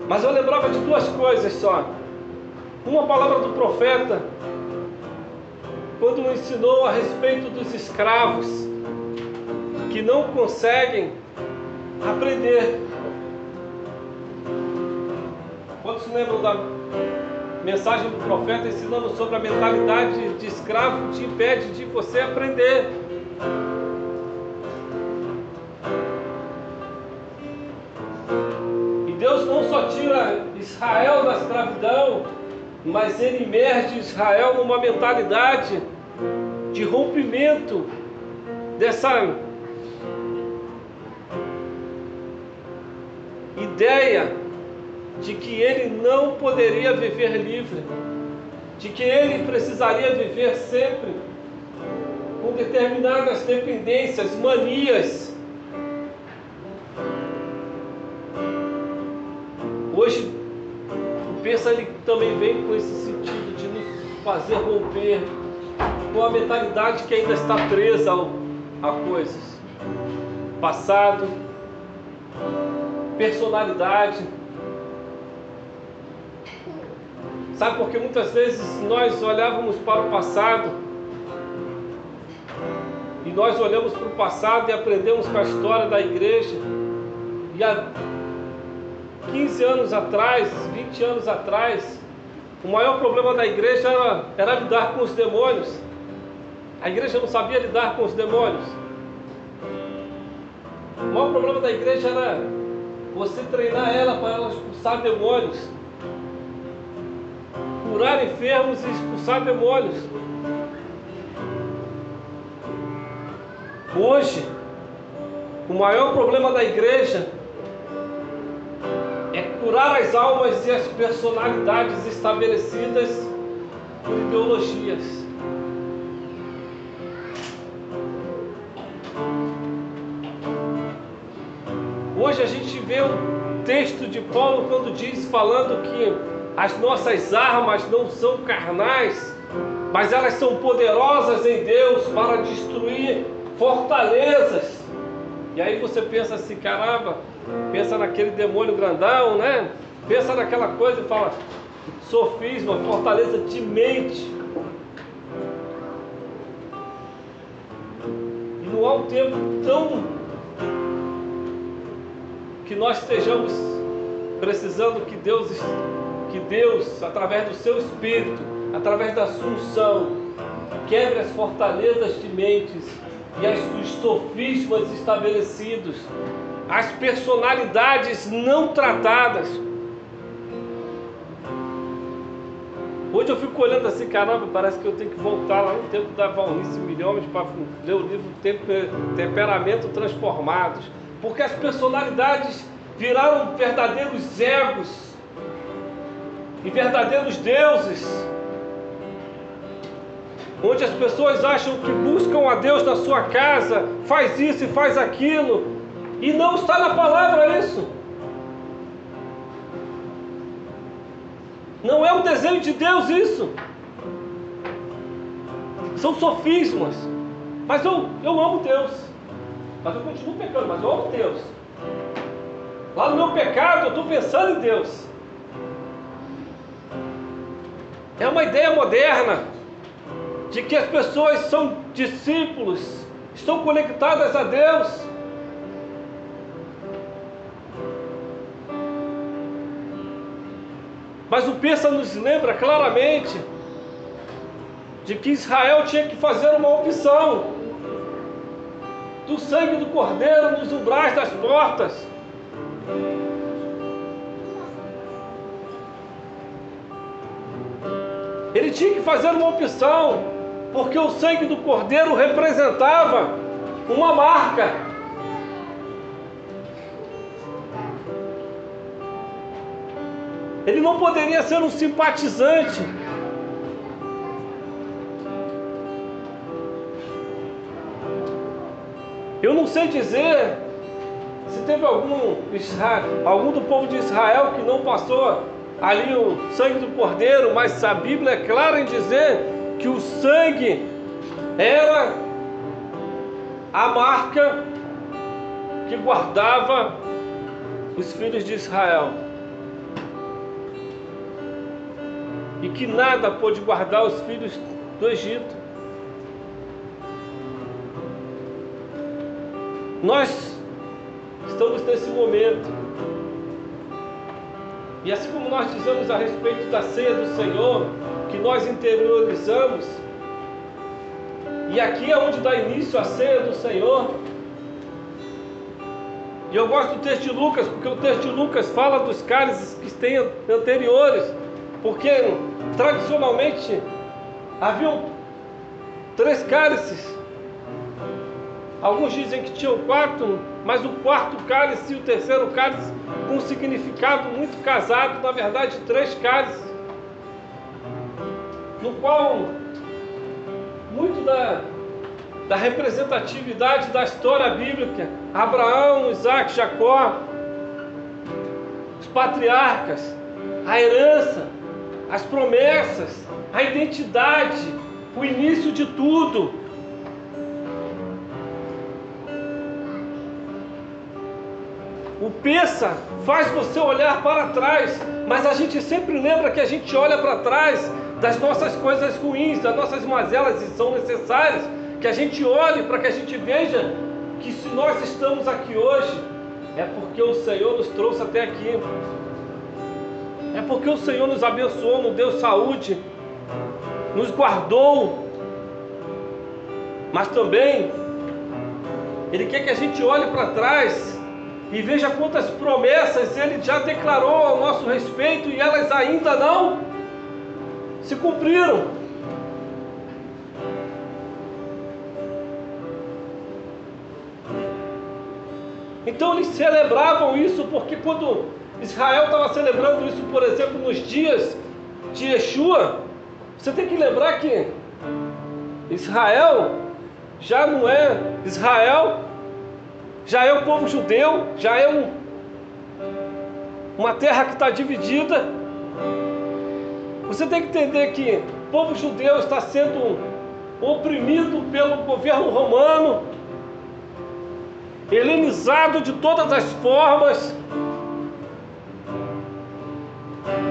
Speaker 2: Mas eu lembrava de duas coisas só. Uma palavra do profeta quando ensinou a respeito dos escravos que não conseguem aprender. Quantos lembram da mensagem do profeta ensinando sobre a mentalidade de escravo te impede de você aprender? E Deus não só tira Israel da escravidão, mas ele emerge Israel numa mentalidade de rompimento dessa ideia de que ele não poderia viver livre, de que ele precisaria viver sempre com determinadas dependências, manias. Hoje, o pensa ele também vem com esse sentido de nos fazer romper com a mentalidade que ainda está presa a coisas. Passado, personalidade. Sabe porque muitas vezes nós olhávamos para o passado e nós olhamos para o passado e aprendemos com a história da igreja e há 15 anos atrás, 20 anos atrás, o maior problema da igreja era, era lidar com os demônios. A igreja não sabia lidar com os demônios. O maior problema da igreja era você treinar ela para ela expulsar demônios, curar enfermos e expulsar demônios. Hoje, o maior problema da igreja curar as almas e as personalidades estabelecidas por ideologias. Hoje a gente vê o texto de Paulo quando diz, falando que as nossas armas não são carnais, mas elas são poderosas em Deus para destruir fortalezas. E aí você pensa assim, caramba, pensa naquele demônio grandão, né? Pensa naquela coisa e fala, sofisma, fortaleza de mente. E não há um tempo tão que nós estejamos precisando que Deus, que Deus, através do seu Espírito, através da Assunção, quebre as fortalezas de mentes e as, os sofismas estabelecidos as personalidades não tratadas. Hoje eu fico olhando assim, caramba, parece que eu tenho que voltar lá no tempo da Valnice Milhões para ler o livro Temperamento Transformados. Porque as personalidades viraram verdadeiros egos e verdadeiros deuses. onde as pessoas acham que buscam a Deus na sua casa, faz isso e faz aquilo, e não está na palavra isso. Não é o desenho de Deus isso. São sofismas. Mas eu, eu amo Deus. Mas eu continuo pecando, mas eu amo Deus. Lá no meu pecado eu estou pensando em Deus. É uma ideia moderna de que as pessoas são discípulos, estão conectadas a Deus. Mas o Pensa nos lembra claramente de que Israel tinha que fazer uma opção do sangue do cordeiro nos umbrais das portas. Ele tinha que fazer uma opção, porque o sangue do cordeiro representava uma marca. Ele não poderia ser um simpatizante. Eu não sei dizer se teve algum, algum do povo de Israel que não passou ali o sangue do cordeiro, mas a Bíblia é clara em dizer que o sangue era a marca que guardava os filhos de Israel. E que nada pôde guardar os filhos do Egito. Nós estamos nesse momento e assim como nós dizemos a respeito da ceia do Senhor, que nós interiorizamos, e aqui é onde dá início a ceia do Senhor. E eu gosto do texto de Lucas, porque o texto de Lucas fala dos cálices que têm anteriores, porque tradicionalmente haviam três cálices. Alguns dizem que tinham quatro, mas o quarto cálice e o terceiro cálice com um significado muito casado, na verdade, três cálices, no qual muito da, da representatividade da história bíblica, Abraão, Isaac, Jacó, os patriarcas, a herança, as promessas, a identidade, o início de tudo O peça faz você olhar para trás, mas a gente sempre lembra que a gente olha para trás das nossas coisas ruins, das nossas mazelas e são necessárias que a gente olhe para que a gente veja que se nós estamos aqui hoje é porque o Senhor nos trouxe até aqui. É porque o Senhor nos abençoou, nos deu saúde, nos guardou. Mas também Ele quer que a gente olhe para trás e veja quantas promessas ele já declarou ao nosso respeito e elas ainda não se cumpriram. Então eles celebravam isso porque quando Israel estava celebrando isso, por exemplo, nos dias de Yeshua, você tem que lembrar que Israel já não é Israel já é o povo judeu, já é um, uma terra que está dividida. Você tem que entender que o povo judeu está sendo oprimido pelo governo romano, helenizado de todas as formas,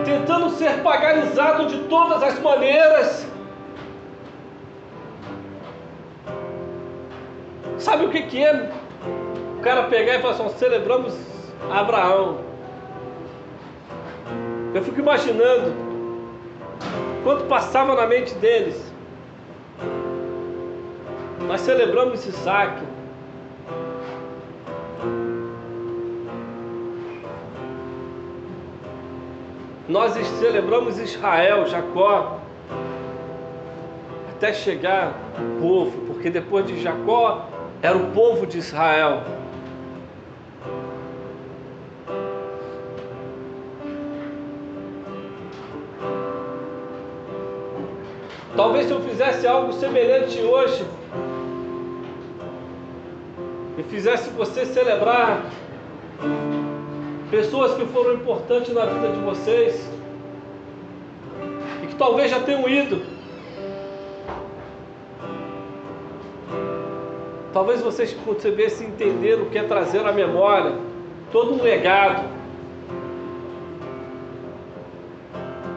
Speaker 2: tentando ser paganizado de todas as maneiras. Sabe o que, que é cara pegar e falar assim, celebramos Abraão. Eu fico imaginando quanto passava na mente deles. Nós celebramos Isaac. Nós celebramos Israel, Jacó, até chegar o povo, porque depois de Jacó era o povo de Israel. Talvez se eu fizesse algo semelhante hoje e fizesse você celebrar pessoas que foram importantes na vida de vocês e que talvez já tenham ido. Talvez vocês concebessem entender o que é trazer à memória todo um legado.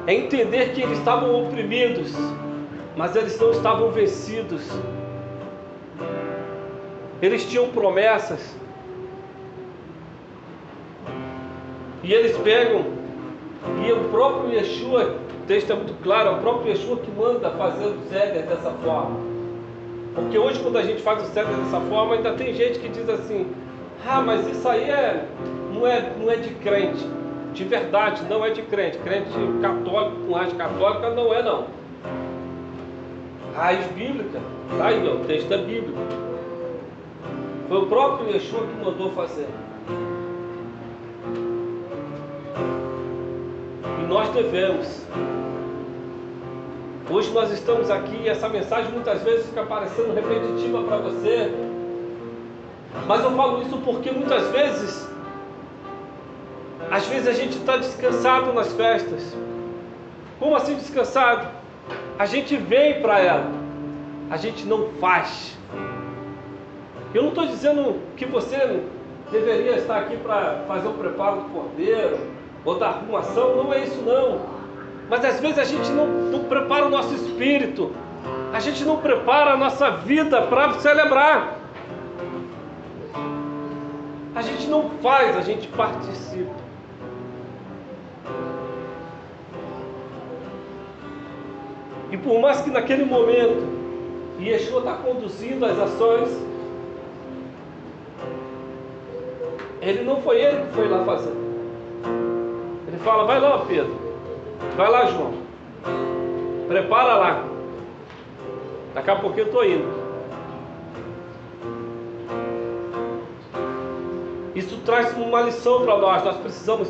Speaker 2: É entender que eles estavam oprimidos, mas eles não estavam vencidos. Eles tinham promessas. E eles pegam, e o próprio Yeshua, o texto é muito claro, é o próprio Yeshua que manda fazer o Seder dessa forma. Porque hoje, quando a gente faz o Seder dessa forma, ainda tem gente que diz assim: ah, mas isso aí é, não, é, não é de crente. De verdade, não é de crente. Crente católico com raiz católica não é, não. Raiz bíblica, tá aí, ó, o texto é bíblico. Foi o próprio Yeshua que mandou fazer. E nós devemos. Hoje nós estamos aqui e essa mensagem muitas vezes fica parecendo repetitiva para você. Mas eu falo isso porque muitas vezes, às vezes a gente está descansado nas festas. Como assim descansado? A gente vem para ela, a gente não faz. Eu não estou dizendo que você deveria estar aqui para fazer o preparo do cordeiro ou da arrumação, não é isso não. Mas às vezes a gente não, não prepara o nosso espírito, a gente não prepara a nossa vida para celebrar. A gente não faz, a gente participa. E por mais que naquele momento Yeshua está conduzindo as ações, Ele não foi ele que foi lá fazer. Ele fala: vai lá, Pedro. Vai lá, João. Prepara lá. Daqui a pouco eu estou indo. Isso traz uma lição para nós. Nós precisamos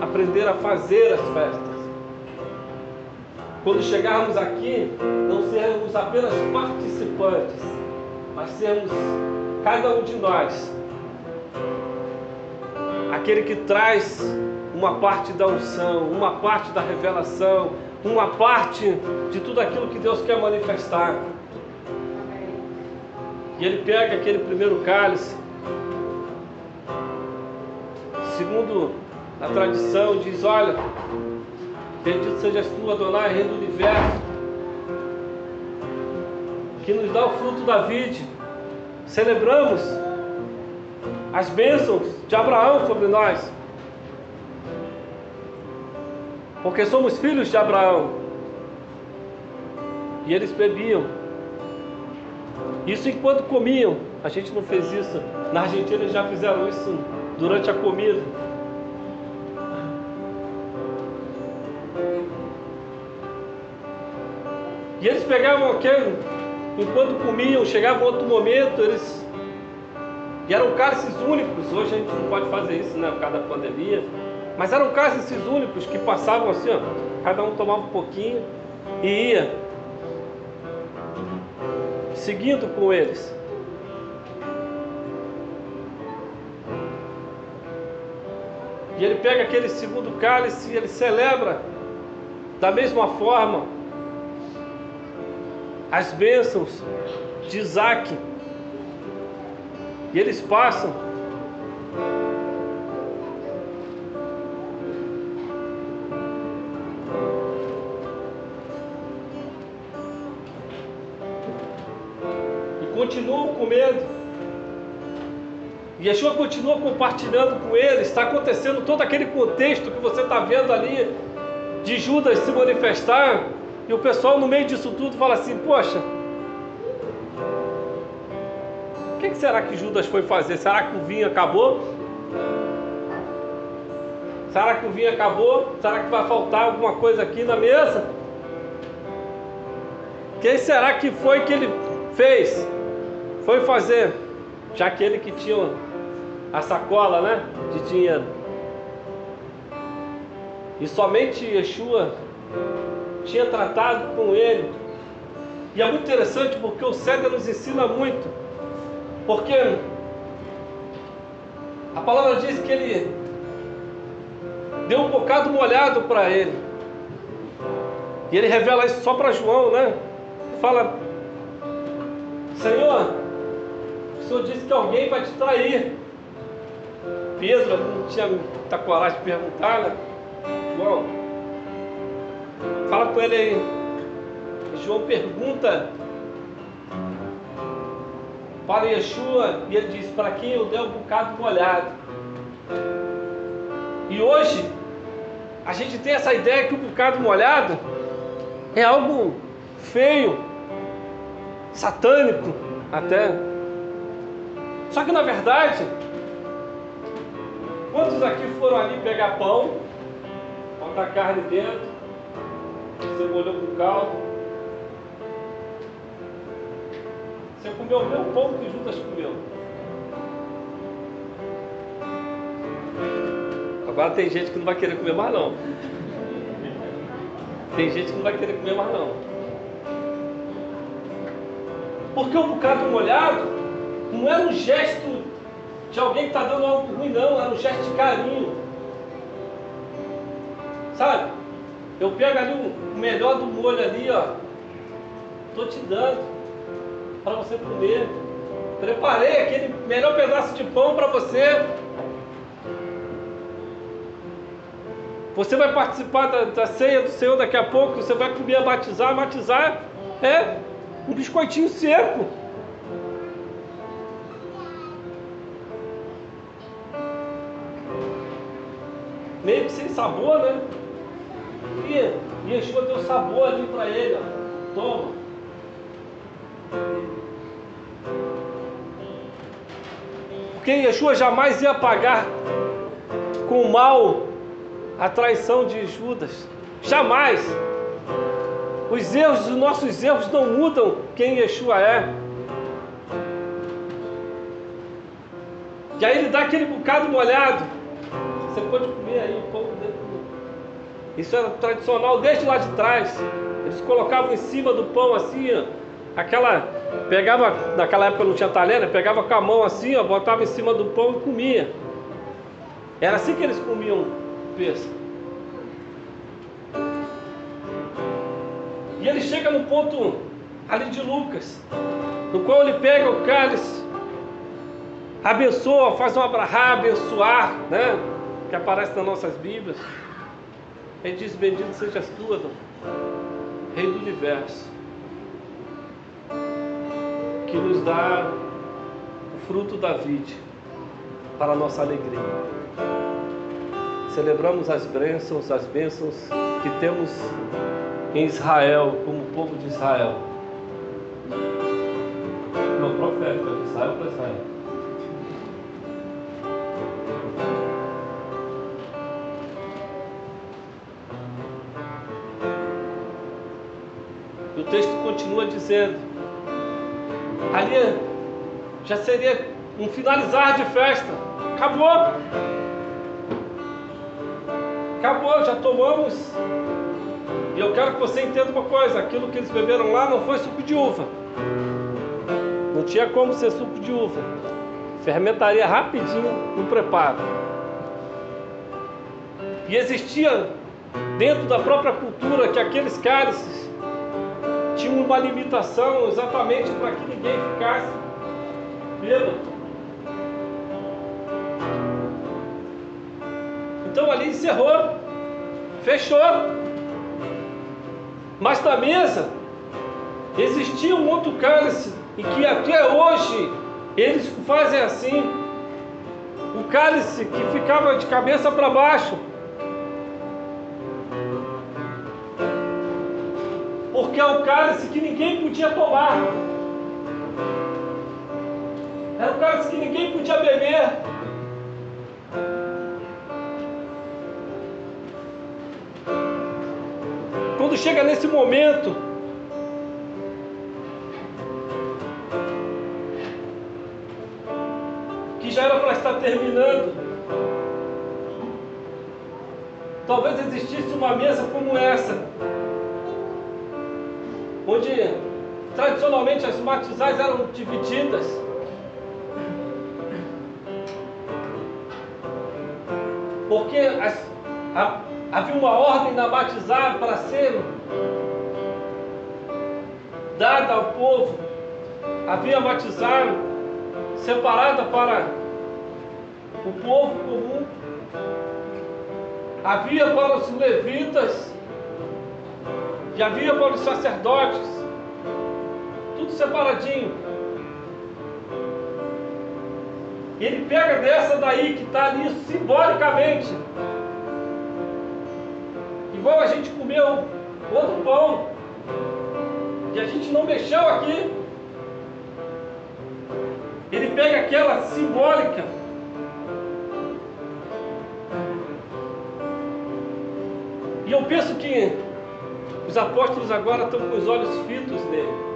Speaker 2: aprender a fazer as festas. Quando chegarmos aqui, não sermos apenas participantes, mas sermos cada um de nós aquele que traz uma parte da unção, uma parte da revelação, uma parte de tudo aquilo que Deus quer manifestar. E ele pega aquele primeiro cálice, segundo a tradição, diz: Olha, bendito sejas tu, Adonai, Rei do universo, que nos dá o fruto da vide. Celebramos as bênçãos de Abraão sobre nós. Porque somos filhos de Abraão. E eles bebiam. Isso enquanto comiam. A gente não fez isso. Na Argentina eles já fizeram isso durante a comida. E eles pegavam aquele, enquanto comiam, chegava outro momento, eles e eram cálices únicos, hoje a gente não pode fazer isso, né, por causa da pandemia. Mas eram cálices únicos que passavam assim, ó, cada um tomava um pouquinho e ia seguindo com eles. E ele pega aquele segundo cálice e ele celebra da mesma forma as bênçãos de Isaac e eles passam. E continuam comendo. E Yeshua continua compartilhando com eles. Está acontecendo todo aquele contexto que você está vendo ali de Judas se manifestar. E o pessoal no meio disso tudo fala assim: Poxa, que, que será que Judas foi fazer? Será que o vinho acabou? Será que o vinho acabou? Será que vai faltar alguma coisa aqui na mesa? Quem será que foi que ele fez? Foi fazer, já que ele que tinha a sacola, né, de dinheiro. E somente Yeshua tinha tratado com ele E é muito interessante porque o Céder nos ensina muito. Porque a palavra diz que ele deu um bocado molhado para ele. E ele revela isso só para João, né? Fala, Senhor, o Senhor disse que alguém vai te trair. Pedro não tinha muita coragem de perguntar, né? João, fala com ele aí. João pergunta para Yeshua e ele diz: Para quem eu dei um bocado molhado? E hoje a gente tem essa ideia que o bocado molhado é algo feio, satânico até. Só que na verdade, quantos aqui foram ali pegar pão, botar carne dentro, você molhou com caldo? Você comeu o mesmo pão que Judas comeu. Agora tem gente que não vai querer comer mais não. Tem gente que não vai querer comer mais não. Porque o bocado molhado não era um gesto de alguém que está dando algo ruim, não, era um gesto de carinho. Sabe? Eu pego ali o melhor do molho ali, ó. Estou te dando para você comer. Preparei aquele melhor pedaço de pão para você. Você vai participar da, da, ceia do Senhor daqui a pouco. Você vai comer, batizar. Batizar é um biscoitinho seco. Meio que sem sabor, né? E Yeshua deu sabor ali para ele. Ó. Toma. Porque Yeshua jamais ia pagar com o mal a traição de Judas. Jamais. Os erros, os nossos erros não mudam quem Yeshua é. E aí ele dá aquele bocado molhado. Você pode comer aí um pouco. Isso era tradicional desde lá de trás. Eles colocavam em cima do pão assim, ó aquela. Pegava, naquela época não tinha talher, né? pegava com a mão assim, ó, botava em cima do pão e comia. Era assim que eles comiam peixe. E ele chega no ponto ali de Lucas, no qual ele pega o cálice, abençoa, faz um abrahá, abençoar, né? Que aparece nas nossas Bíblias. Ele diz: Bendito sejas tu, Rei do universo que nos dá o fruto da vide para a nossa alegria. Celebramos as bênçãos, as bênçãos que temos em Israel, como povo de Israel. Não, profética, de Israel para Israel. Texto continua dizendo: ali já seria um finalizar de festa. Acabou. Acabou, já tomamos. E eu quero que você entenda uma coisa: aquilo que eles beberam lá não foi suco de uva. Não tinha como ser suco de uva. Fermentaria rapidinho no preparo. E existia dentro da própria cultura que aqueles cálices tinha uma limitação exatamente para que ninguém ficasse bêbado. Então ali encerrou, fechou. Mas na mesa existia um outro cálice e que até hoje eles fazem assim. O cálice que ficava de cabeça para baixo porque é o cálice que ninguém podia tomar. Era o cálice que ninguém podia beber. Quando chega nesse momento, que já era para estar terminando, talvez existisse uma mesa como essa onde tradicionalmente as matizais eram divididas. Porque as, a, havia uma ordem na batizar para ser dada ao povo. Havia batizar separada para o povo comum. Havia para os levitas e havia para os sacerdotes. Tudo separadinho. Ele pega dessa daí que está ali simbolicamente. Igual a gente comeu outro pão. E a gente não mexeu aqui. Ele pega aquela simbólica. E eu penso que os apóstolos agora estão com os olhos fitos nele.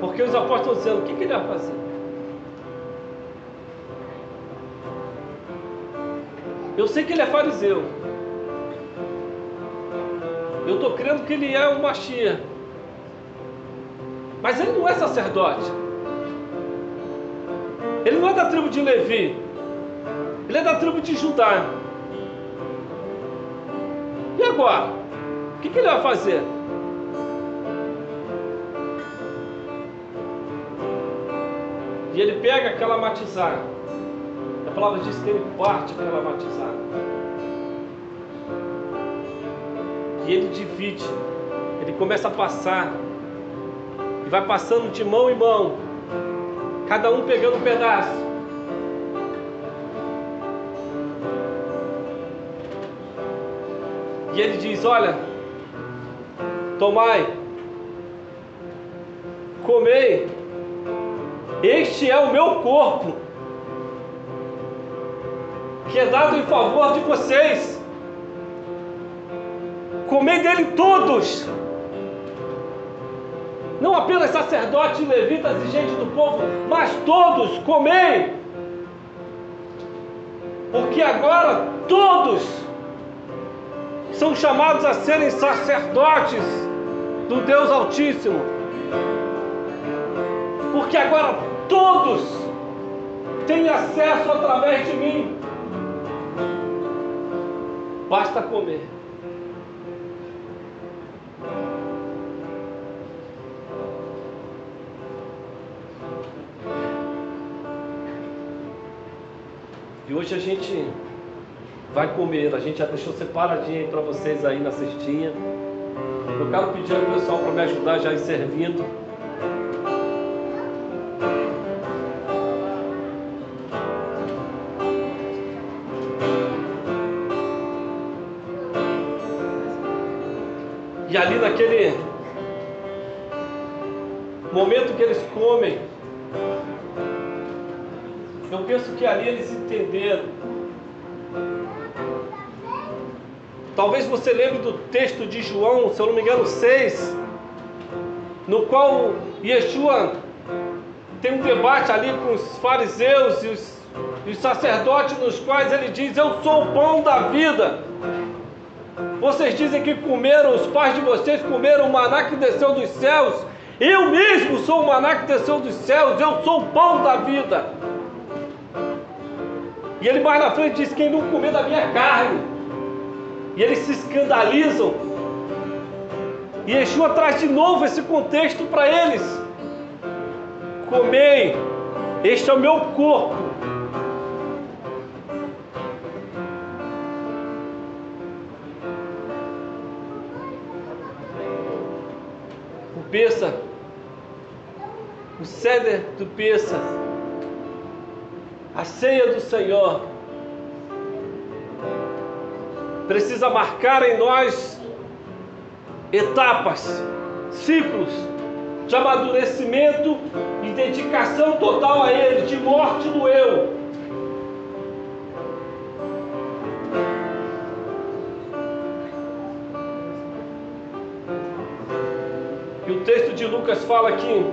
Speaker 2: Porque os apóstolos dizendo, o que, que ele vai fazer? Eu sei que ele é fariseu. Eu estou crendo que ele é um Machia. Mas ele não é sacerdote. Ele não é da tribo de Levi. Ele é da tribo de Judá. Agora? O que, que ele vai fazer? E ele pega aquela matizada. A palavra diz que ele parte aquela matizada. E ele divide. Ele começa a passar. E vai passando de mão em mão. Cada um pegando um pedaço. E ele diz: Olha, tomai, comei, este é o meu corpo, que é dado em favor de vocês. Comei dele todos, não apenas sacerdotes, levitas e gente do povo, mas todos, comei, porque agora todos são chamados a serem sacerdotes do Deus Altíssimo. Porque agora todos têm acesso através de mim. Basta comer. E hoje a gente vai comer. A gente já deixou separadinho aí para vocês aí na cestinha. Eu quero pedir ao pessoal para me ajudar já ir servindo. E ali naquele momento que eles comem, eu penso que ali eles entenderam Talvez você lembre do texto de João, se eu não me engano, 6, no qual Yeshua tem um debate ali com os fariseus e os, e os sacerdotes, nos quais ele diz: Eu sou o pão da vida. Vocês dizem que comeram, os pais de vocês comeram o maná que desceu dos céus. Eu mesmo sou o maná que desceu dos céus, eu sou o pão da vida. E ele mais na frente diz: Quem não comer da minha carne e eles se escandalizam. E Yeshua traz de novo esse contexto para eles. Comei, este é o meu corpo. O Peça, o ceder do Peça, a ceia do Senhor precisa marcar em nós etapas, ciclos de amadurecimento e dedicação total a Ele, de morte do eu. E o texto de Lucas fala que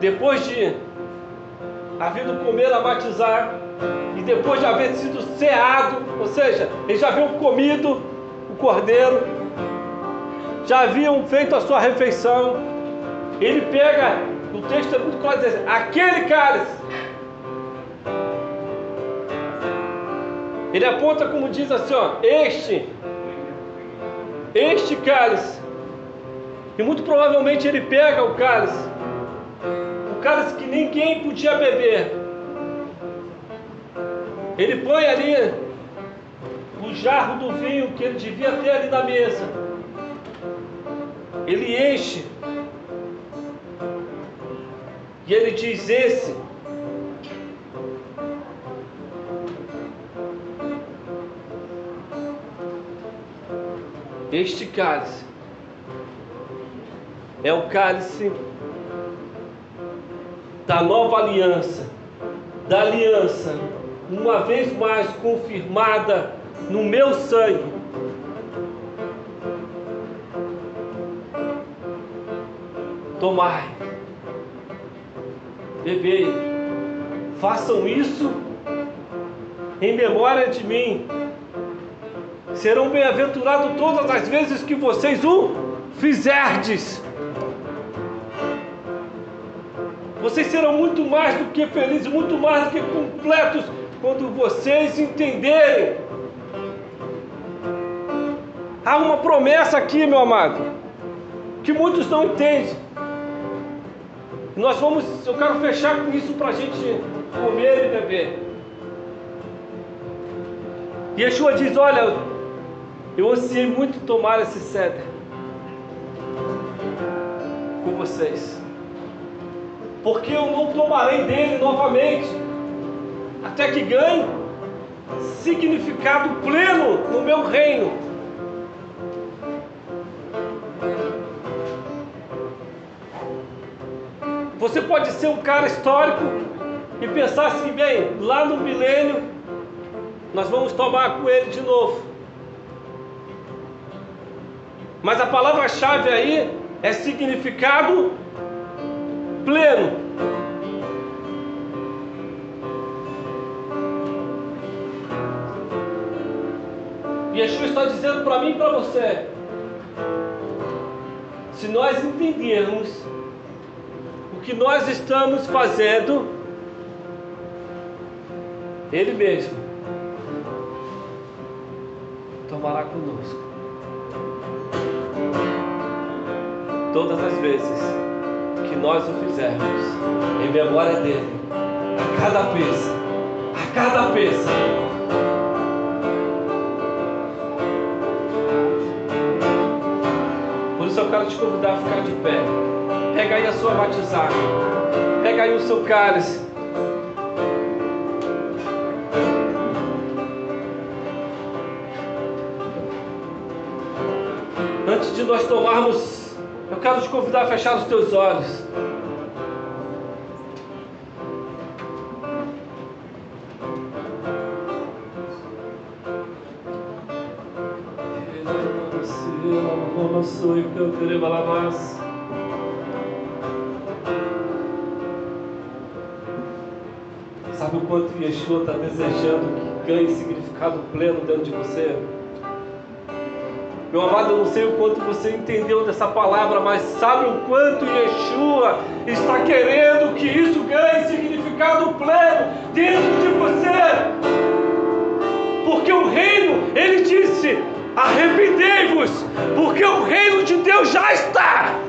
Speaker 2: depois de havido comer a batizar, e depois de haver sido ceado, ou seja, eles já haviam comido o cordeiro, já haviam feito a sua refeição. Ele pega, o texto é muito claro, diz, aquele cálice. Ele aponta como diz assim, ó, este, este cálice. E muito provavelmente ele pega o cálice, o cálice que ninguém podia beber. Ele põe ali o jarro do vinho que ele devia ter ali na mesa. Ele enche. E ele diz: Esse Este cálice é o cálice da nova aliança, da aliança, uma vez mais confirmada no meu sangue. Tomai, bebei, façam isso em memória de mim. Serão bem-aventurados todas as vezes que vocês o fizerdes. Vocês serão muito mais do que felizes, muito mais do que completos, quando vocês entenderem. Há uma promessa aqui, meu amado, que muitos não entendem. Nós vamos, eu quero fechar com isso para a gente comer e beber. Yeshua diz: Olha, eu ansiei muito tomar esse ceder com vocês, porque eu não tomarei dele novamente, até que ganhe significado pleno no meu reino. Você pode ser um cara histórico e pensar assim, bem, lá no milênio nós vamos tomar com ele de novo. Mas a palavra-chave aí é significado pleno. Yeshua está dizendo para mim e para você: se nós entendermos o que nós estamos fazendo, Ele mesmo tomará conosco. todas as vezes que nós o fizermos em memória dele, a cada peça, a cada peça. Isso eu quero te convidar a ficar de pé. Pega aí a sua batizada, pega aí o seu cálice. Antes de nós tomarmos eu quero te convidar a fechar os teus olhos. Sabe o quanto Yeshua está desejando que ganhe significado pleno dentro de você? Meu amado, eu não sei o quanto você entendeu dessa palavra, mas sabe o quanto Yeshua está querendo que isso ganhe significado pleno dentro de você. Porque o reino, ele disse: arrependei-vos, porque o reino de Deus já está.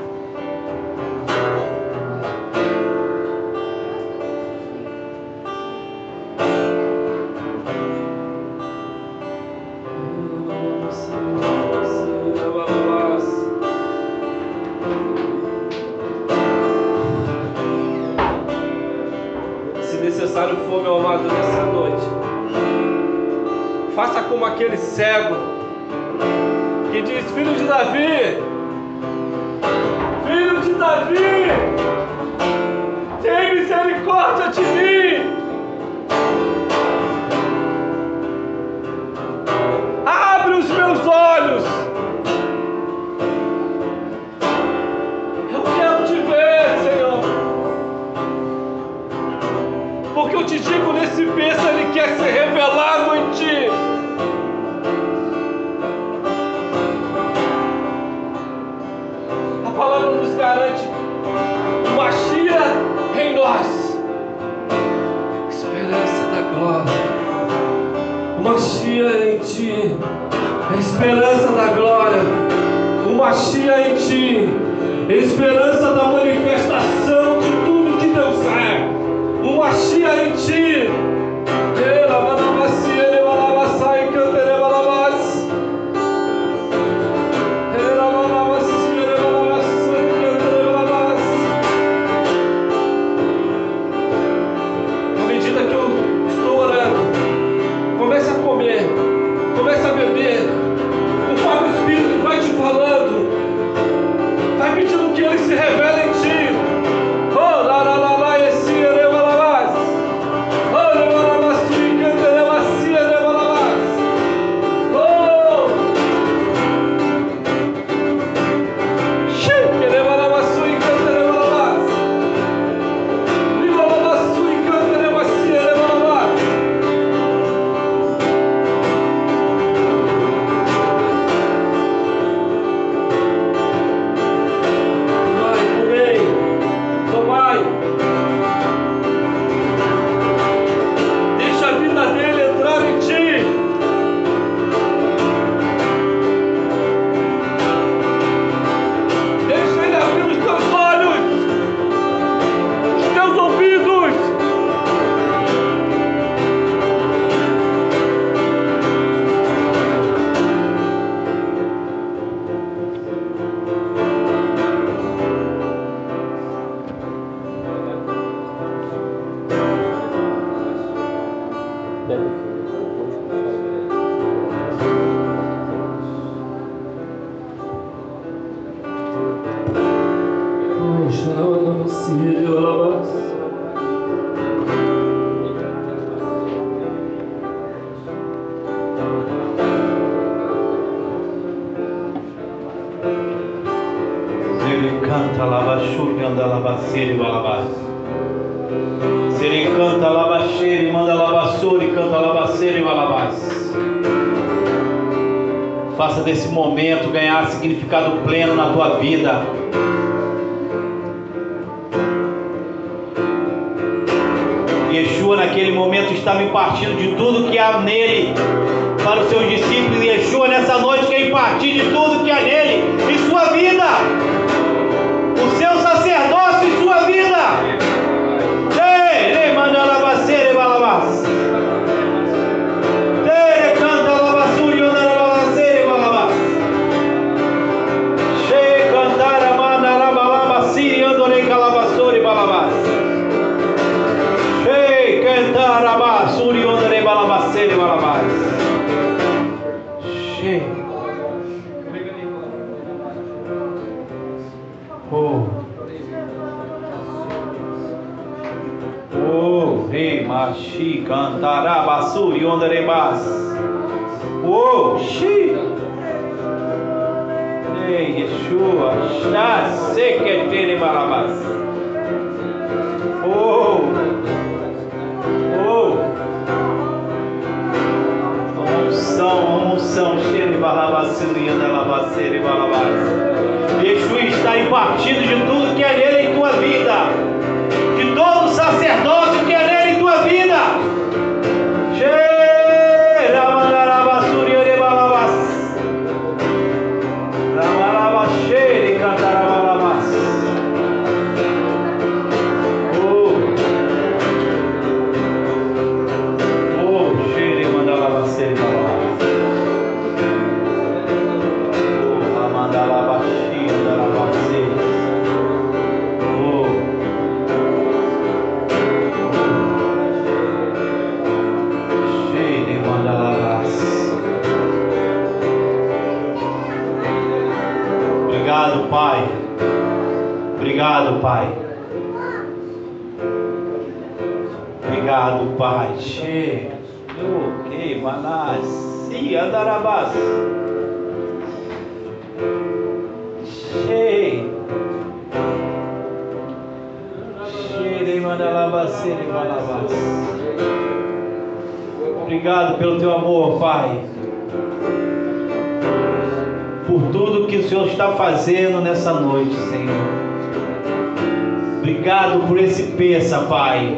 Speaker 1: Peça, Pai.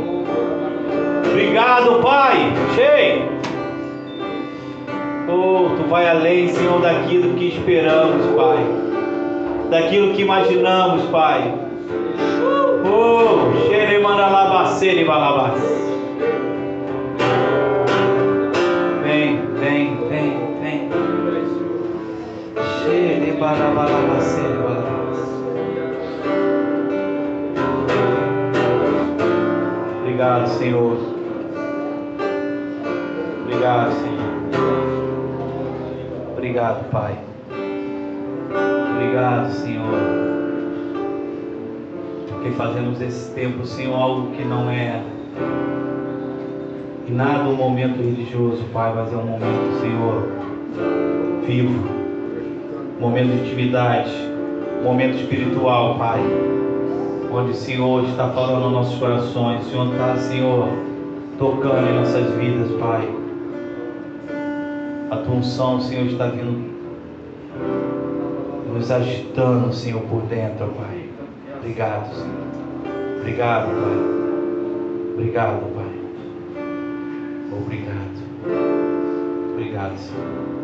Speaker 1: Obrigado, Pai. Cheio. vai além, Senhor, daquilo que esperamos, Pai. Daquilo que imaginamos, Pai. Oh, xeremanalabacere balabas. Vem, vem, vem, vem. Xerebalabacere Senhor. Obrigado, Senhor. Obrigado, Pai. Obrigado, Senhor. Porque fazemos esse tempo, Senhor, algo que não é nada um momento religioso, Pai, mas é um momento, Senhor, vivo. Momento de intimidade, momento espiritual, Pai. Onde o Senhor está falando aos nossos corações, o Senhor está, Senhor, tocando em nossas vidas, Pai. A tua unção, Senhor, está vindo nos agitando, Senhor, por dentro, Pai. Obrigado, Senhor. Obrigado, Pai. Obrigado, Pai. Obrigado. Obrigado, Senhor.